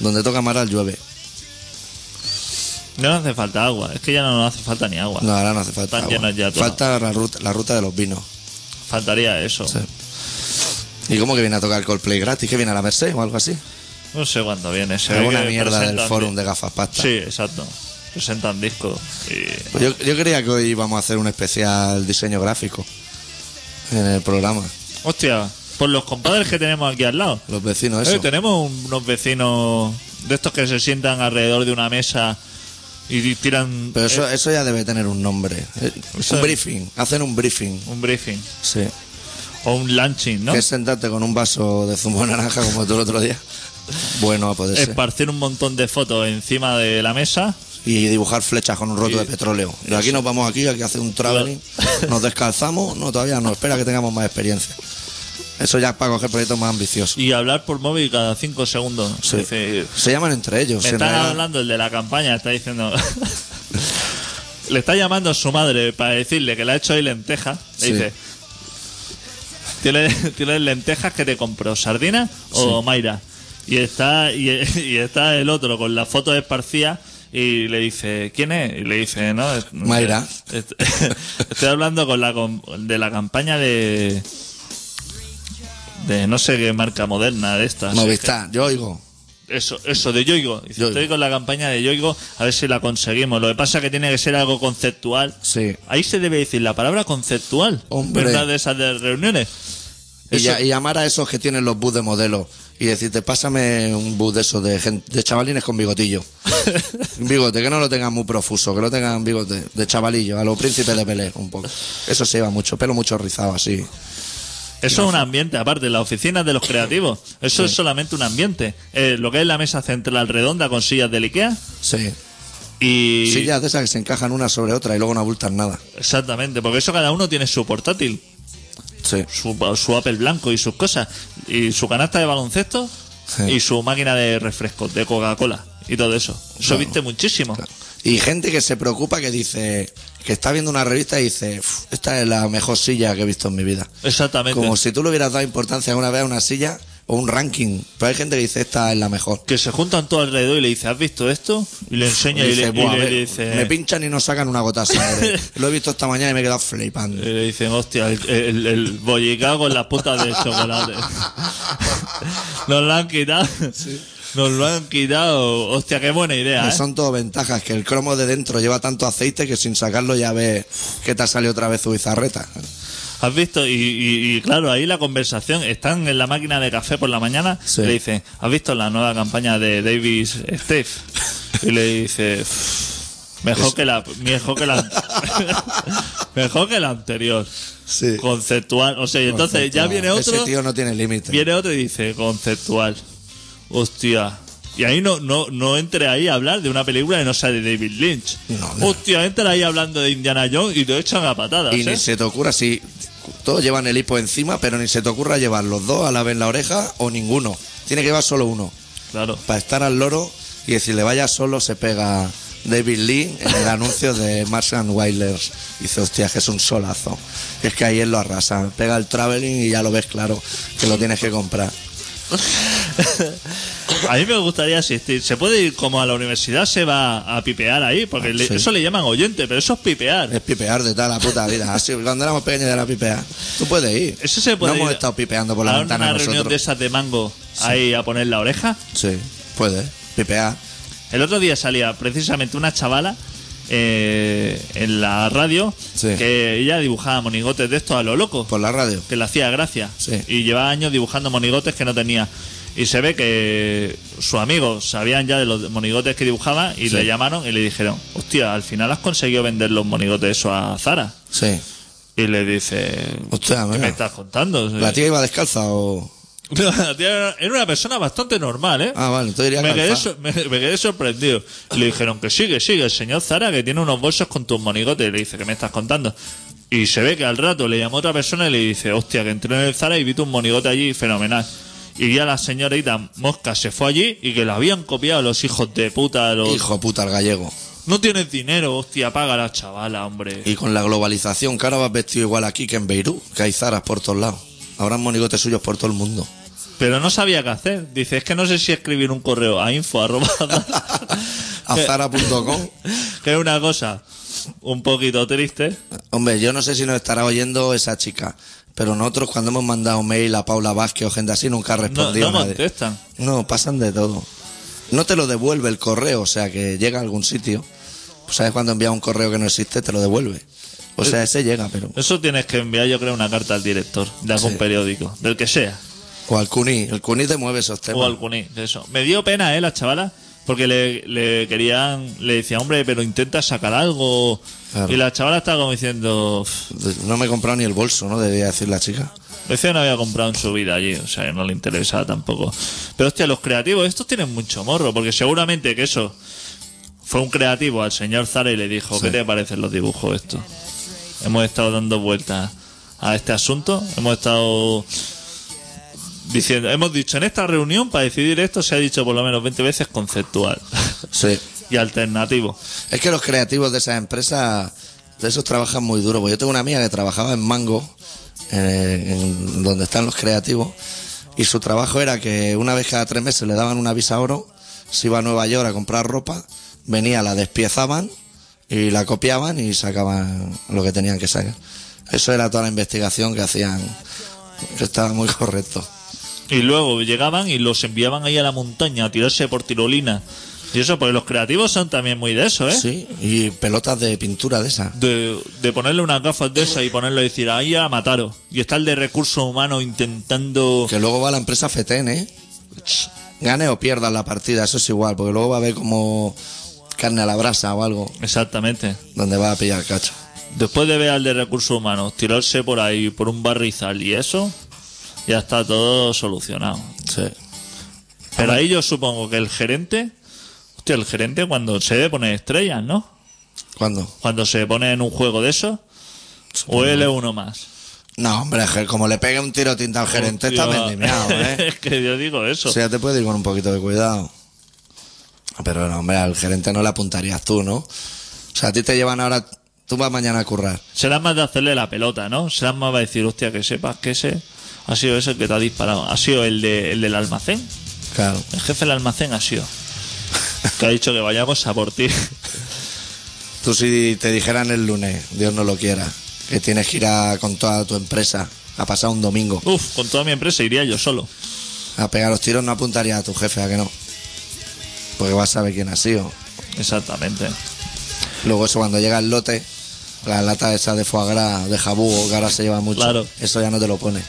Donde toca Amaral llueve. No nos hace falta agua. Es que ya no nos hace falta ni agua. No, ahora no hace falta. Están agua. llenos ya todos. Falta la ruta, la ruta de los vinos. Faltaría eso. Sí. ¿Y cómo que viene a tocar Coldplay gratis? ¿Que viene a la Merced o algo así? No sé cuándo viene. Se Alguna mierda del forum de gafas pasta. Sí, exacto. Presentan discos. Y... Pues yo, yo creía que hoy íbamos a hacer un especial diseño gráfico en el programa. Hostia, por los compadres que tenemos aquí al lado. Los vecinos, Eh, eso. tenemos un- unos vecinos de estos que se sientan alrededor de una mesa y tiran Pero eso, eh, eso ya debe tener un nombre. Eh, Un briefing. Hacen un briefing. un briefing Sí. o un lunching, ¿no? Que es sentarte con un vaso de zumo de naranja como tú el otro día. Bueno, poder ser. Esparcir un montón de fotos encima de la mesa. Y dibujar flechas con un roto Y- de petróleo. De aquí nos vamos aquí, aquí hace un traveling. Nos descalzamos. No, todavía no. Espera que tengamos más experiencia. Eso ya es para coger proyectos más ambiciosos. Y hablar por móvil cada cinco segundos. Sí. Se llaman entre ellos. me están realidad. hablando el de la campaña, está diciendo. <laughs> Le está llamando a su madre para decirle que le ha hecho ahí lentejas. Le Sí. dice: ¿Tienes, ¿Tienes lentejas que te compro? ¿Sardinas o Mayra? Y está, y, <laughs> y está el otro con la foto esparcida y le dice, ¿quién es? Y le dice, no, es- Mayra. est- <laughs> Estoy hablando con la de la campaña de de no sé qué marca moderna de estas. Movistar, yo oigo. Eso, eso, de Yoigo. Dice, Yoigo. Estoy con la campaña de Yoigo, a ver si la conseguimos. Lo que pasa es que tiene que ser algo conceptual. Sí. Ahí se debe decir la palabra conceptual. Hombre. ¿Verdad? De esas de reuniones. Y, Eso- ya- y llamar a esos que tienen los bus de modelo y decirte, pásame un bus de esos de, de chavalines con bigotillo. <laughs> Un bigote, que no lo tengan muy profuso, que lo tengan bigote de chavalillo, a los príncipes de Belén, un poco. Eso se lleva mucho, pelo mucho rizado así. Eso es un ambiente, aparte, las oficinas de los creativos. Eso es solamente un ambiente. Eh, lo que es la mesa central redonda con sillas del Ikea. Sí. Y. Sillas de esas que se encajan una sobre otra y luego no abultan nada. Exactamente, porque eso cada uno tiene su portátil, Sí. su, su Apple blanco y sus cosas, y su canasta de baloncesto Sí. y su máquina de refrescos, de Coca-Cola y todo eso. Eso Claro. viste muchísimo. Y gente que se preocupa que dice, que está viendo una revista y dice, "Uf, esta es la mejor silla que he visto en mi vida. Exactamente. Como si tú le hubieras dado importancia alguna vez a una silla o un ranking. Pero hay gente que dice, esta es la mejor. Que se juntan todos alrededor y le dice, ¿has visto esto? Y le enseña y, le, y "Buah, le me, dice... me pinchan y no sacan una gota de sangre. <laughs> Lo he visto esta mañana y me he quedado flipando. y le dicen, hostia, el, el, el bollicao con las putas de chocolate. <laughs> Nos lo han quitado. Nos lo han quitado. Hostia, qué buena idea, ¿eh? son todo ventajas, que el cromo de dentro lleva tanto aceite que sin sacarlo ya ves que te ha salido otra vez su bizarreta. ¿Has visto? Y, y- y claro, ahí la conversación. Están en la máquina de café por la mañana. Sí. Le dicen, ¿has visto la nueva campaña de Davis Steve? Y le dice, "Pff, mejor que la, mejor que la, mejor que la anterior. Sí. Conceptual. O sea, y entonces ya viene otro. Ese tío no tiene límite. Viene otro y dice, conceptual. Hostia. Y ahí no, no, no entre ahí a hablar de una película que no sea de David Lynch. No, no. Hostia, entra ahí hablando de Indiana Jones y te echan a patadas. Y ¿eh? ni se te ocurra si todos llevan el hipo encima, pero ni se te ocurra llevar los dos a la vez en la oreja o ninguno. Tiene que llevar solo uno. Claro. Para estar al loro y decirle vaya solo se pega David Lee en el anuncio de Martian Wailers. Dice, hostia, que es un solazo. Es que ahí él lo arrasa. Pega el traveling y ya lo ves claro que lo tienes que comprar. A mí me gustaría asistir. Se puede ir como a la universidad, se va a pipear ahí, porque le- Sí. eso le llaman oyente, pero eso es pipear. Es pipear de toda la puta vida. Así, cuando éramos pequeños era pipear. Tú puedes ir. Eso se puede no hemos ir estado pipeando por a la una ventana reunión nosotros. de esas de mango ahí a poner la oreja. Sí, puede. Pipear. El otro día salía precisamente una chavala eh, en la radio Sí. que ella dibujaba monigotes de estos a lo loco, Por la radio. que le hacía gracia. Sí. Y llevaba años dibujando monigotes que no tenía. Y se ve que sus amigos sabían ya de los monigotes que dibujaba y Sí. le llamaron y le dijeron, hostia, al final has conseguido vender los monigotes eso a Zara. Sí. Y le dice, Hostia, ¿qué mira. me estás contando? ¿La tía iba descalza o.? <laughs> La era una persona bastante normal, ¿eh? Ah, vale, entonces me, quedé, so- me, me quedé sorprendido. Le dijeron que sigue, sigue, el señor Zara que tiene unos bolsos con tus monigotes. Y le dice, ¿qué me estás contando? Y se ve que al rato le llamó otra persona y le dice, hostia, que entré en el Zara y vi tus monigotes allí, fenomenal. Y ya la señorita Mosca se fue allí y que lo habían copiado los hijos de puta. Los... Hijo puta, el gallego. No tienes dinero, hostia, paga la chavala, hombre. Y con la globalización, que ahora vas vestido igual aquí que en Beirut, que hay zaras por todos lados. Habrán monigotes suyos por todo el mundo. Pero no sabía qué hacer. Dice, es que no sé si escribir un correo a info arroba <laughs> <laughs> A zara.com. que es una cosa un poquito triste. Hombre, yo no sé si nos estará oyendo esa chica, pero nosotros cuando hemos mandado mail a Paula Vázquez o gente así nunca ha No, respondido no nadie. contestan. No, pasan de todo. No te lo devuelve el correo, o sea que llega a algún sitio. Pues, ¿Sabes cuando envías un correo que no existe? Te lo devuelve. O sea, ese llega, pero. Eso tienes que enviar, yo creo, una carta al director de algún Sí. periódico, del que sea, O al CUNY. El CUNY te mueve esos temas. o al CUNY, de eso. Me dio pena, eh, la chavala, porque le, le querían, le decía, hombre, pero intenta sacar algo. Claro. Y la chavala estaba como diciendo, "Uf, No me he comprado ni el bolso, ¿no? Debía decir la chica. Decía que no había comprado en su vida allí, o sea, que no le interesaba tampoco. Pero hostia, los creativos, estos tienen mucho morro, porque seguramente que eso fue un creativo al señor Zara y le dijo, ¿qué te parecen los dibujos estos? Hemos estado dando vueltas a este asunto, hemos estado diciendo, hemos dicho en esta reunión para decidir esto se ha dicho por lo menos 20 veces conceptual Sí. <laughs> y alternativo. Es que los creativos de esas empresas, de esos trabajan muy duro. Pues yo tengo una amiga que trabajaba en Mango, eh, en donde están los creativos, y su trabajo era que una vez cada tres meses le daban una visa oro, se iba a Nueva York a comprar ropa, venía, la despiezaban y la copiaban y sacaban lo que tenían que sacar. Eso era toda la investigación que hacían, que estaba muy correcto. Y luego llegaban y los enviaban ahí a la montaña a tirarse por tirolina. Y eso, porque los creativos son también muy de eso, ¿eh? Sí, y pelotas de pintura de esas. de, de ponerle unas gafas de esas y ponerle y decir, ahí a mataros. Y está el de recursos humanos intentando... Que luego va la empresa FETEN, ¿eh? Gane o pierda la partida, eso es igual, porque luego va a haber como carne a la brasa o algo Exactamente. donde va a pillar cacho. Después de ver al de recursos humanos tirarse por ahí, por un barrizal y eso, ya está todo solucionado. Sí. Pero ahí yo supongo que el gerente... Hostia, el gerente cuando se debe poner estrellas, ¿no? ¿Cuándo? Cuando se pone en un juego de eso. O él es uno más. No, hombre, como le pegue un tiro tinta al gerente, está vendimiado, ¿eh? <laughs> es que yo digo eso. O sea, te puede ir con un poquito de cuidado. Pero no, hombre, al gerente no le apuntarías tú, ¿no? O sea, a ti te llevan ahora, tú vas mañana a currar. Será más de hacerle la pelota, ¿no? Será más a decir, hostia, que sepas que ese ha sido ese el que te ha disparado. Ha sido el, de, el del almacén. Claro. El jefe del almacén ha sido. Que ha dicho que vayamos a por ti. Tú si te dijeran el lunes, Dios no lo quiera, que tienes que ir a, con toda tu empresa a pasar un domingo Uf, con toda mi empresa iría yo solo. a pegar los tiros, no apuntarías a tu jefe, ¿a que no? Porque vas a saber quién ha sido. Exactamente. Luego eso cuando llega el lote, la lata esa de foie gras, de jabugo, que ahora se lleva mucho, Claro. eso ya no te lo pone.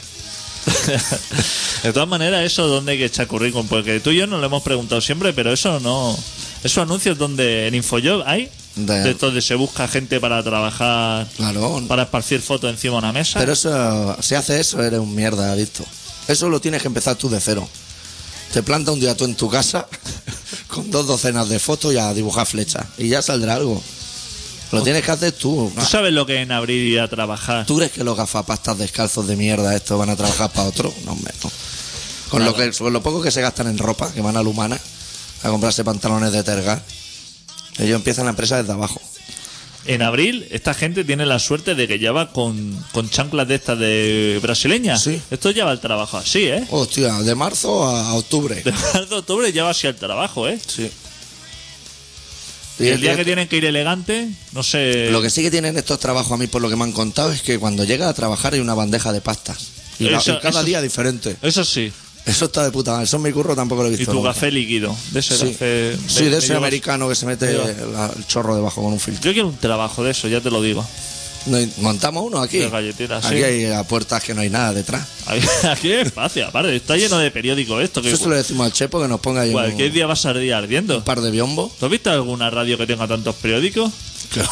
<laughs> De todas maneras, eso donde hay que echar currículum, porque tú y yo nos lo hemos preguntado siempre, pero eso no. Esos anuncios donde en Infojob hay, De- de estos de se busca gente para trabajar, Claro. para esparcir fotos encima de una mesa. Pero eso, si haces eso, eres un mierda adicto. Eso lo tienes que empezar tú de cero. Te planta un día tú en tu casa <laughs> con dos docenas de fotos y a dibujar flechas. Y ya saldrá algo. Lo tienes que hacer tú. ¿Tú sabes lo que es en abril ir a trabajar? ¿Tú crees que los gafapastas descalzos de mierda estos van a trabajar para otro? No, hombre, no. Con, lo que, con lo poco que se gastan en ropa, que van a la humana, a comprarse pantalones de terga. Ellos empiezan la empresa desde abajo. En abril, esta gente tiene la suerte de que ya va con, con chanclas de estas de brasileñas. Sí. Esto ya va al trabajo así, ¿eh? Hostia, de marzo a octubre. De marzo a octubre ya va así al trabajo, ¿eh? Sí. Y el día que tienen que ir elegante, no sé. Lo que sí que tienen estos trabajos a mí, por lo que me han contado, es que cuando llega a trabajar hay una bandeja de pastas. Y, la- Eso- y cada eso- día diferente. Eso sí. Eso está de puta madre. Eso en mi curro tampoco lo he Y visto. tu nunca. café líquido. De ese Sí, café. sí de ese americano que se mete la- el chorro debajo con un filtro. Yo quiero un trabajo de eso, ya te lo digo. No hay- montamos uno aquí. De galletitas, Aquí sí. hay a puertas que no hay nada detrás. <laughs> Aquí hay espacio, aparte. Está lleno de periódicos esto. Que Eso se lo decimos al Chepo que nos ponga ahí un, cualquier día va a salir ardiendo. un par de biombos. ¿Tú has visto alguna radio que tenga tantos periódicos? Que.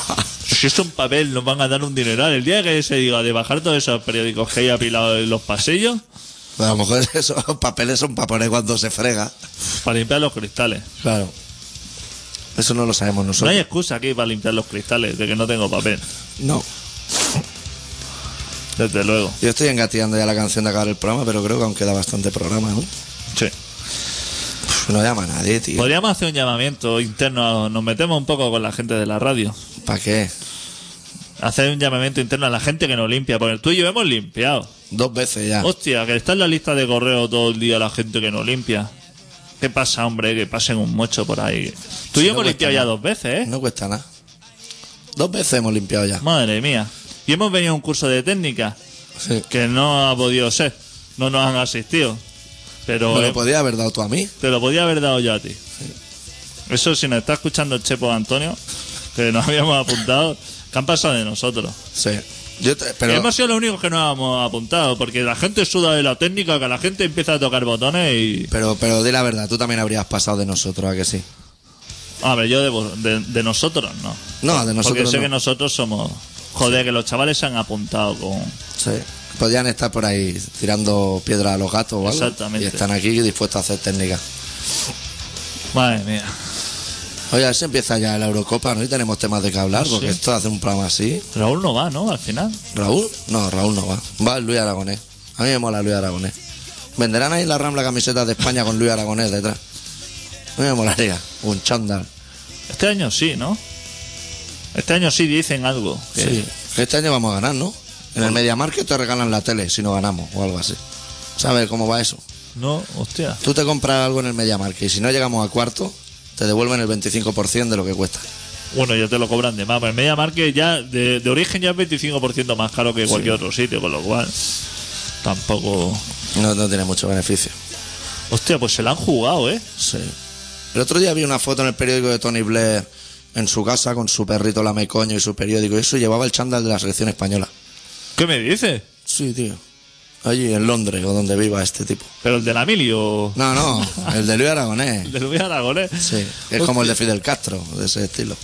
Si es un papel, nos van a dar un dineral. El día que se diga de bajar todos esos periódicos que hay apilados en los pasillos a lo mejor <laughs> esos papeles son para poner cuando se frega. para limpiar los cristales. Claro. Eso no lo sabemos No nosotros. hay excusa aquí para limpiar los cristales de que no tengo papel. No. Desde luego. Yo estoy engateando ya la canción de acabar el programa, pero creo que aún queda bastante programa, ¿no? Sí. No llama a nadie, tío. Podríamos hacer un llamamiento interno. Nos metemos un poco con la gente de la radio. ¿Para qué? Hacer un llamamiento interno a la gente que nos limpia. Porque tú y yo hemos limpiado. Dos veces ya. Hostia, que está en la lista de correo todo el día la gente que nos limpia. ¿Qué pasa, hombre? Que pasen un mocho por ahí. Tú y Sí, yo no hemos limpiado ya dos veces, ¿eh? No cuesta nada. Dos veces hemos limpiado ya. Madre mía. Y hemos venido a un curso de técnica Sí. que no ha podido ser. No nos han asistido. Pero Me eh, lo podía haber dado tú a mí. te lo podía haber dado yo a ti. Eso si nos está escuchando el Chepo Antonio, que nos <laughs> habíamos apuntado, que han pasado de nosotros. Sí. Yo te- pero Hemos sido los únicos que nos hemos apuntado, porque la gente suda de la técnica, que la gente empieza a tocar botones y... pero pero di la verdad, tú también habrías pasado de nosotros, ¿a que sí? A ver, yo de, vos- de, de nosotros no. No, de nosotros Porque sé no. que nosotros somos... Joder, que los chavales se han apuntado con... Sí. Podían estar por ahí tirando piedra a los gatos o algo. Exactamente. Y están aquí dispuestos a hacer técnica. Madre mía. Oye, a ver si empieza ya la Eurocopa, ¿no? Y tenemos temas de que hablar, porque Sí. esto hace un programa así. Raúl no va, ¿no? Al final. ¿Raúl? No, Raúl no va. Va Luis Aragonés. A mí me mola Luis Aragonés. Venderán ahí en la Rambla camisetas de España con Luis Aragonés detrás. A mí me molaría. Un chándal. Este año sí, ¿no? Este año sí dicen algo. que- Sí. Este año vamos a ganar, ¿no? En el Mediamarket te regalan la tele si no ganamos o algo así. ¿Sabes cómo va eso? No, hostia. Tú te compras algo en el Mediamarket y si no llegamos a cuarto, te devuelven el 25% de lo que cuesta. Bueno, ya te lo cobran de más. Pero el Media Market ya, de, de origen ya es 25% más caro que cualquier otro sitio, con lo cual tampoco... No, no tiene mucho beneficio. Hostia, pues se la han jugado, ¿eh? Sí. El otro día vi una foto en el periódico de Tony Blair en su casa con su perrito lamecoño y su periódico y eso llevaba el chándal de la selección española. ¿Qué me dices? Sí, tío. Allí en Londres o donde viva este tipo. Pero el de la Mili o... No, no, el de Luis Aragonés. <laughs> El de Luis Aragonés. Sí, es como el de Fidel Castro, de ese estilo.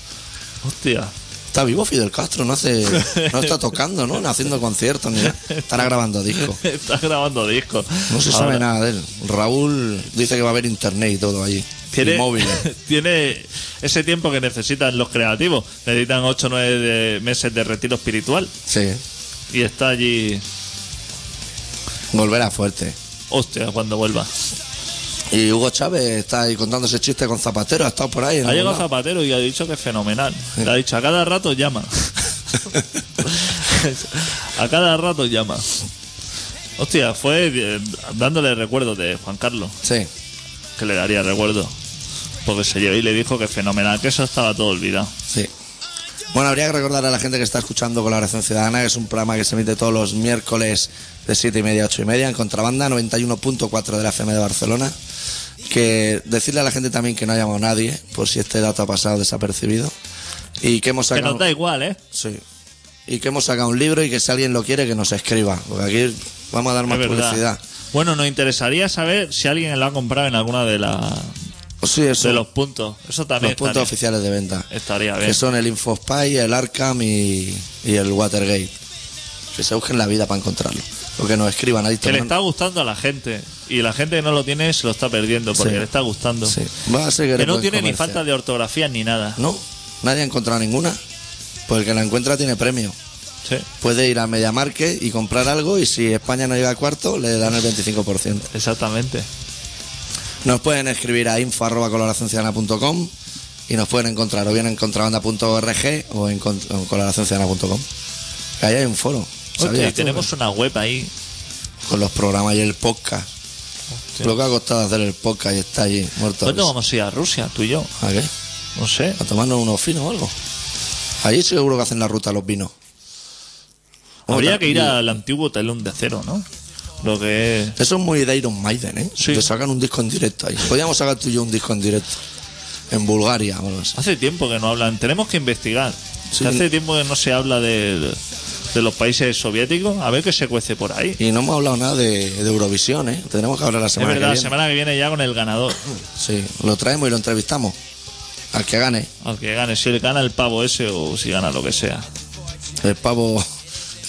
Hostia. Está vivo Fidel Castro, no hace, no está tocando, ¿no? No haciendo conciertos ni nada. Estará grabando discos. <laughs> Está grabando discos. No se Ahora, sabe nada de él. Raúl dice que va a haber internet y todo allí. Tiene, <laughs> tiene ese tiempo que necesitan los creativos. Necesitan 8 o 9 meses de retiro espiritual. Sí. Y está allí. Volverá fuerte. Hostia, cuando vuelva. Y Hugo Chávez está ahí contándose chistes con Zapatero, ha estado por ahí. en Ha llegado lado. Zapatero y ha dicho que es fenomenal. Le ha dicho, a cada rato llama. <laughs> a cada rato llama. Hostia, fue eh, dándole recuerdos de Juan Carlos, Sí. que le daría recuerdo. Porque se llevó y le dijo que fenomenal, que eso estaba todo olvidado. Sí. Bueno, habría que recordar a la gente que está escuchando Colaboración Ciudadana, que es un programa que se emite todos los miércoles de 7 y media a 8 y media en Contrabanda 91.4 de la FM de Barcelona. Que decirle a la gente también que no ha llamado a nadie, por si este dato ha pasado desapercibido. Y que hemos Que sacado. nos da igual, ¿eh? Sí. Y que hemos sacado un libro y que si alguien lo quiere, que nos escriba. Porque aquí vamos a dar más publicidad. Bueno, nos interesaría saber si alguien lo ha comprado en alguna de, las Sí, eso. de los puntos. Eso también los puntos estaría, oficiales de venta. estaría Que bien. son el InfoSpy, el Arkham y, y el Watergate. Que se busquen la vida para encontrarlo. O que nos escriban ahí. Que le está gustando a la gente. Y la gente que no lo tiene se lo está perdiendo porque Sí. le está gustando. Sí. Va a ser Que no tiene ni falta de ortografía ni nada. No, nadie ha encontrado ninguna. Pues el que la encuentra tiene premio. Sí, Puede ir a Mediamarket y comprar algo y si España no llega a cuarto, le dan el 25%. exactamente. Nos pueden escribir a info.coloracionciudadana.com y nos pueden encontrar o bien en contrabanda.org o en, en coloracionciudadana.com. Ahí hay un foro. Tenemos una web ahí. Con los programas y el podcast. Hostia. Lo que ha costado hacer el podcast y está allí muerto. ¿Cuándo vamos a ir a Rusia, tú y yo? ¿A qué? No sé. A tomarnos unos finos o algo. Allí seguro que hacen la ruta los vinos. Habría que ir al antiguo telón de acero, ¿no? Lo que es... Eso es muy de Iron Maiden, ¿eh? Sí. Que sacan un disco en directo ahí. Podríamos sacar tú y yo un disco en directo. En Bulgaria, o así. Hace tiempo que no hablan. Tenemos que investigar. Sí. Hace tiempo que no se habla de, de, los países soviéticos. A ver qué se cuece por ahí. Y no hemos hablado nada de, Eurovisión, ¿eh? Tenemos que hablar la semana es verdad, que viene. la semana que viene ya con el ganador. Sí, lo traemos y lo entrevistamos. Al que gane. Al que gane. Si le gana el pavo ese o si gana lo que sea. El pavo...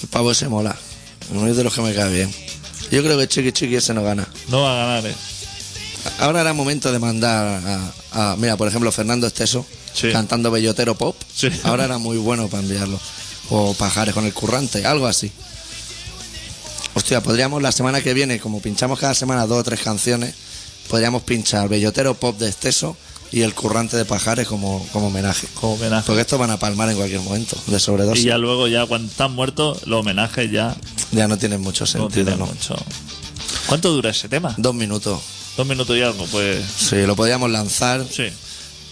El pavo ese mola. Uno es de los que me cae bien. Yo creo que Chiqui Chiqui ese no gana. No va a ganar, eh. Ahora era momento de mandar a, mira, por ejemplo, Fernando Esteso cantando Bellotero Pop. Ahora era muy bueno para enviarlo. O Pajares con el currante, algo así. Hostia, podríamos la semana que viene, como pinchamos cada semana dos o tres canciones, podríamos pinchar Bellotero Pop de Esteso y el currante de pajares como, como homenaje. Como homenaje. Porque estos van a palmar en cualquier momento, de sobredosis. Y ya luego, ya cuando están muertos, los homenajes ya. Ya no tienen mucho sentido, ¿no? Tienen. Mucho. ¿Cuánto dura ese tema? Dos minutos. Dos minutos y algo, pues. Sí, lo podíamos lanzar. Sí.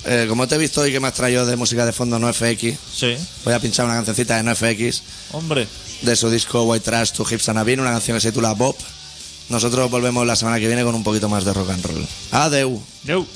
Eh, como te he visto hoy que me has traído de música de fondo no FX, sí. voy a pinchar una cancioncita de no FX. Hombre. De su disco White Trash to Hips and Abin, una canción que se titula Bob. Nosotros volvemos la semana que viene con un poquito más de rock and roll. Adeu. Adeu.